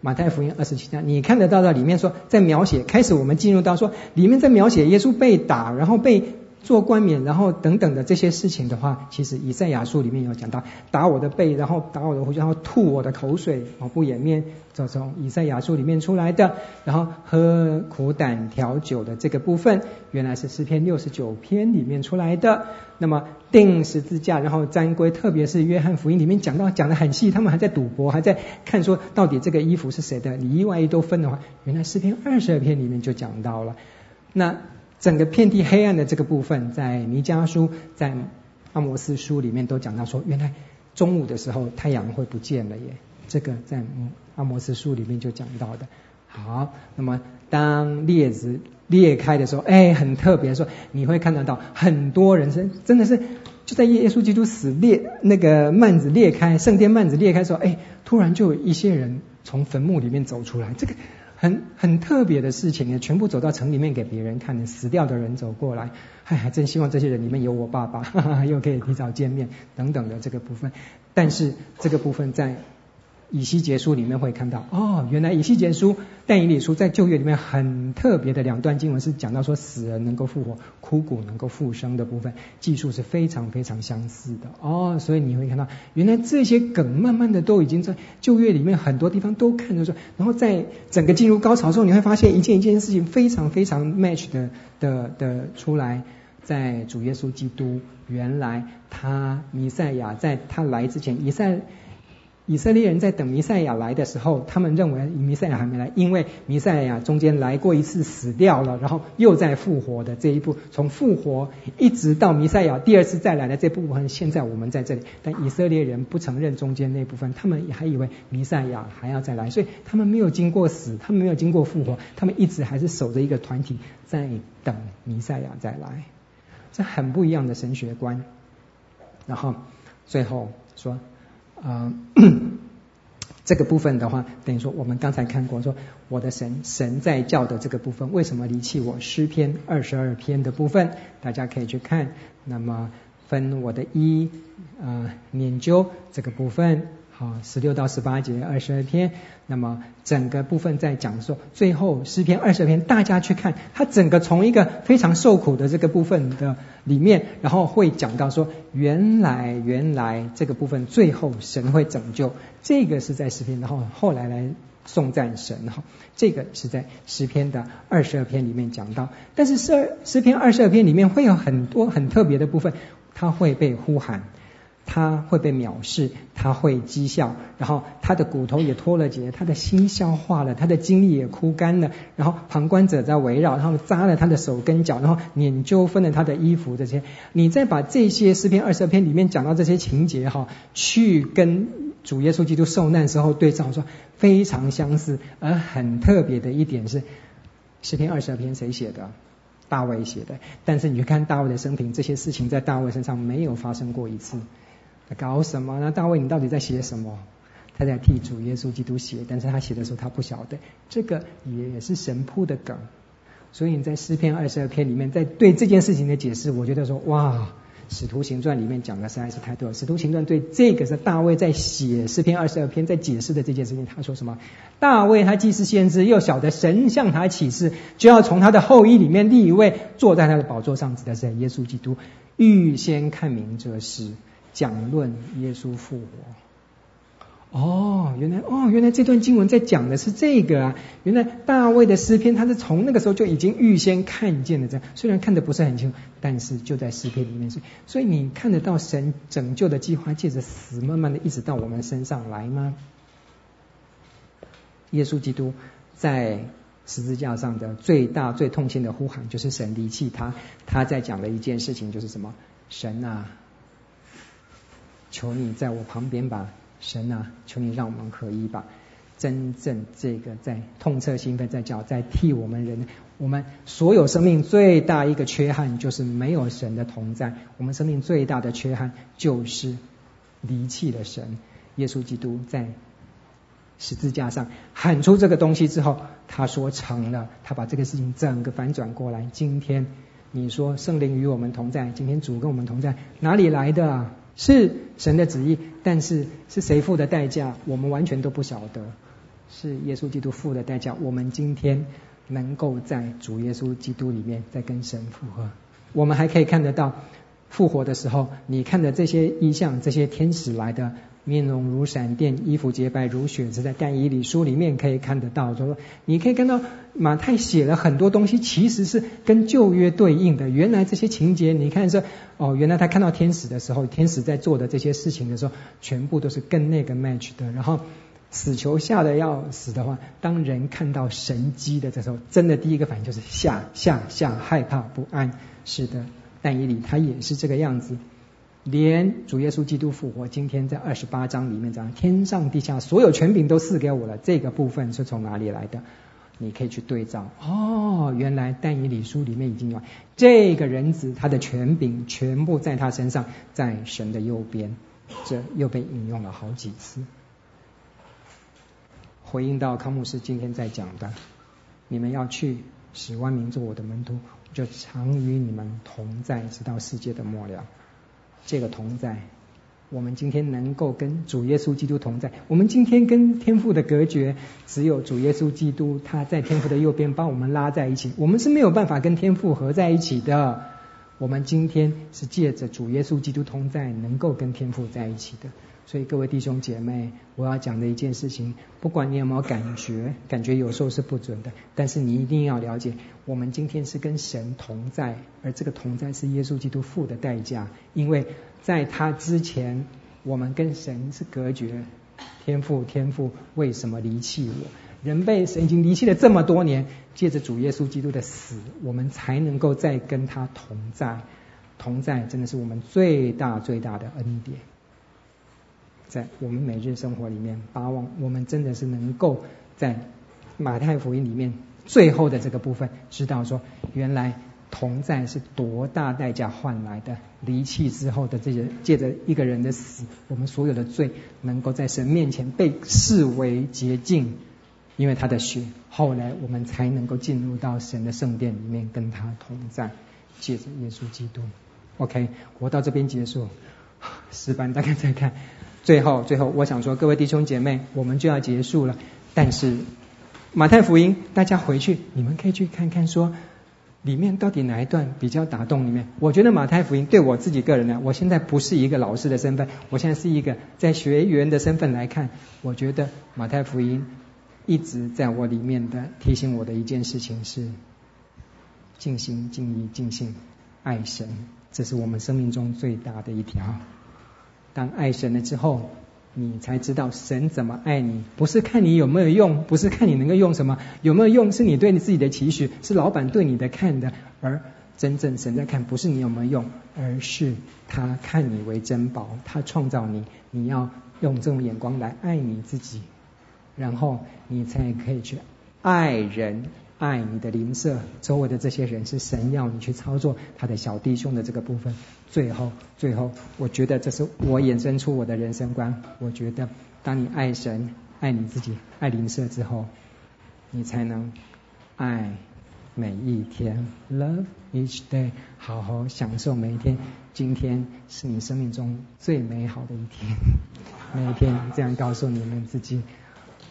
马太福音二十七章，你看得到的里面说，在描写开始，我们进入到说里面在描写耶稣被打，然后被。做冠冕，然后等等的这些事情的话，其实以赛亚书里面有讲到，打我的背，然后打我的胡须，然后吐我的口水，哦，不掩面，这从以赛亚书里面出来的。然后喝苦胆调酒的这个部分，原来是诗篇六十九篇里面出来的。那么钉十字架，然后沾归，特别是约翰福音里面讲到讲得很细，他们还在赌博，还在看说到底这个衣服是谁的，里一外一都分的话，原来诗篇二十二篇里面就讲到了。那。整个遍地黑暗的这个部分，在弥迦书、在阿摩斯书里面都讲到说，原来中午的时候太阳会不见了耶。这个在阿摩斯书里面就讲到的。好，那么当列子裂开的时候，哎，很特别说，你会看得到很多人生真的是就在耶稣基督死裂那个幔子裂开，圣殿幔子裂开的时候，哎，突然就有一些人从坟墓里面走出来，这个。很很特别的事情，全部走到城里面给别人看，死掉的人走过来，哎，还真希望这些人里面有我爸爸，哈哈，又可以提早见面等等的这个部分，但是这个部分在。以西结书里面会看到，哦，原来以西结书、但以理书在旧约里面很特别的两段经文是讲到说死人能够复活、枯骨能够复生的部分，技术是非常非常相似的哦，所以你会看到，原来这些梗慢慢的都已经在旧约里面很多地方都看得出，然后在整个进入高潮之后，你会发现一件一件事情非常非常 match 的的的出来，在主耶稣基督原来他弥赛亚在他来之前，以赛。以色列人在等弥赛亚来的时候，他们认为弥赛亚还没来，因为弥赛亚中间来过一次死掉了，然后又再复活的这一步，从复活一直到弥赛亚第二次再来的这部分，现在我们在这里，但以色列人不承认中间那部分，他们还以为弥赛亚还要再来，所以他们没有经过死，他们没有经过复活，他们一直还是守着一个团体在等弥赛亚再来，这很不一样的神学观。然后最后说。啊、这个部分的话，等于说我们刚才看过，说我的神神在教的这个部分，为什么离弃我？诗篇二十二篇的部分，大家可以去看。那么分我的一啊、呃，研究这个部分。啊，十六到十八节二十二篇，那么整个部分在讲说，最后诗篇二十二篇，大家去看，它整个从一个非常受苦的这个部分的里面，然后会讲到说，原来原来这个部分最后神会拯救，这个是在诗篇，然后后来来颂赞神哈，这个是在诗篇的二十二篇里面讲到，但是诗诗篇二十二篇里面会有很多很特别的部分，它会被呼喊。他会被藐视，他会讥笑，然后他的骨头也脱了节，他的心消化了，他的精力也枯干了，然后旁观者在围绕，然后扎了他的手跟脚，然后拈阄分了他的衣服，这些，你再把这些诗篇二十二篇里面讲到这些情节哈，去跟主耶稣基督受难时候对照，说非常相似，而很特别的一点是，诗篇二十二篇谁写的？大卫写的，但是你去看大卫的生平，这些事情在大卫身上没有发生过一次。搞什么呢？大卫，你到底在写什么？他在替主耶稣基督写，但是他写的时候他不晓得，这个也是神铺的梗。所以你在诗篇二十二篇里面，在对这件事情的解释，我觉得说哇，使徒行传里面讲的实在是太多了。使徒行传对这个是大卫在写诗篇二十二篇在解释的这件事情，他说什么？大卫他既是先知，又晓得神向他启示，就要从他的后裔里面立一位坐在他的宝座上，指的是耶稣基督，预先看明这事。讲论耶稣复活。哦，原来哦，原来这段经文在讲的是这个啊！原来大卫的诗篇，他是从那个时候就已经预先看见了这样，虽然看的不是很清楚，但是就在诗篇里面是。所以你看得到神拯救的计划，借着死，慢慢的一直到我们身上来吗？耶稣基督在十字架上的最大最痛心的呼喊，就是神离弃他。他在讲的一件事情就是什么？神啊！求你在我旁边吧，神啊，求你让我们合一吧。真正这个在痛彻心扉，在叫，在替我们人，我们所有生命最大一个缺憾就是没有神的同在。我们生命最大的缺憾就是离弃了神。耶稣基督在十字架上喊出这个东西之后，他说成了，他把这个事情整个反转过来。今天你说圣灵与我们同在，今天主跟我们同在，哪里来的？是神的旨意，但是是谁付的代价，我们完全都不晓得。是耶稣基督付的代价，我们今天能够在主耶稣基督里面再跟神复合。我们还可以看得到复活的时候，你看的这些异象，这些天使来的。面容如闪电，衣服洁白如雪，是在但以理书里面可以看得到。就说你可以看到马太写了很多东西，其实是跟旧约对应的。原来这些情节，你看说哦，原来他看到天使的时候，天使在做的这些事情的时候，全部都是跟那个 match 的。然后死囚吓得要死的话，当人看到神迹的这时候，真的第一个反应就是吓吓吓，害怕不安。是的，但以理他也是这个样子。连主耶稣基督复活，今天在二十八章里面讲，天上地下所有权柄都赐给我了。这个部分是从哪里来的？你可以去对照。哦，原来但以理书里面已经有这个人子，他的权柄全部在他身上，在神的右边，这又被引用了好几次。回应到康牧师今天在讲的，你们要去使万民做我的门徒，就常与你们同在，直到世界的末了。这个同在，我们今天能够跟主耶稣基督同在。我们今天跟天父的隔绝，只有主耶稣基督他在天父的右边，帮我们拉在一起。我们是没有办法跟天父合在一起的。我们今天是借着主耶稣基督同在，能够跟天父在一起的。所以各位弟兄姐妹，我要讲的一件事情，不管你有没有感觉，感觉有时候是不准的，但是你一定要了解，我们今天是跟神同在，而这个同在是耶稣基督付的代价，因为在他之前，我们跟神是隔绝。天父，天父，为什么离弃我？人被神已经离弃了这么多年，借着主耶稣基督的死，我们才能够再跟他同在。同在真的是我们最大最大的恩典。在我们每日生活里面，巴望我们真的是能够在马太福音里面最后的这个部分，知道说原来同在是多大代价换来的。离弃之后的这些，借着一个人的死，我们所有的罪能够在神面前被视为洁净，因为他的血，后来我们才能够进入到神的圣殿里面跟他同在，借着耶稣基督。OK，我到这边结束，诗班大概再看。最后，最后，我想说，各位弟兄姐妹，我们就要结束了。但是，马太福音，大家回去，你们可以去看看，说里面到底哪一段比较打动里面。我觉得马太福音对我自己个人呢，我现在不是一个老师的身份，我现在是一个在学员的身份来看，我觉得马太福音一直在我里面的提醒我的一件事情是：尽心、尽意、尽性爱神，这是我们生命中最大的一条。当爱神了之后，你才知道神怎么爱你。不是看你有没有用，不是看你能够用什么，有没有用是你对你自己的期许，是老板对你的看的。而真正神在看，不是你有没有用，而是他看你为珍宝，他创造你，你要用这种眼光来爱你自己，然后你才可以去爱人。爱你的邻舍，周围的这些人是神要你去操作他的小弟兄的这个部分。最后，最后，我觉得这是我衍生出我的人生观。我觉得，当你爱神、爱你自己、爱邻舍之后，你才能爱每一天，love each day，好好享受每一天。今天是你生命中最美好的一天，每一天这样告诉你们自己。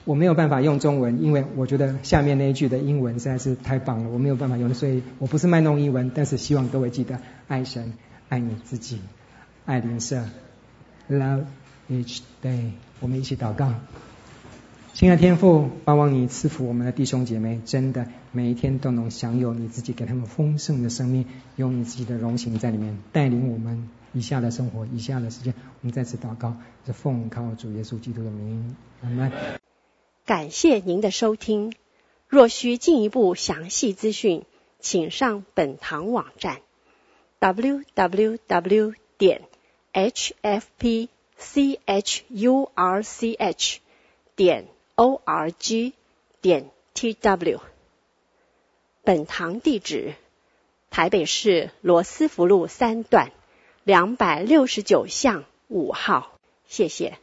我没有办法用中文，因为我觉得下面那一句的英文实在是太棒了，我没有办法用，所以我不是卖弄英文，但是希望各位记得爱神、爱你自己、爱邻舍，Love each day。我们一起祷告，亲爱的天父，盼望你赐福我们的弟兄姐妹，真的每一天都能享有你自己给他们丰盛的生命，有你自己的荣行在里面，带领我们以下的生活、以下的时间。我们再次祷告，是奉靠主耶稣基督的名，阿门。感谢您的收听。若需进一步详细资讯，请上本堂网站：www 点 hfpchurch 点 org 点 tw。本堂地址：台北市罗斯福路三段两百六十九巷五号。谢谢。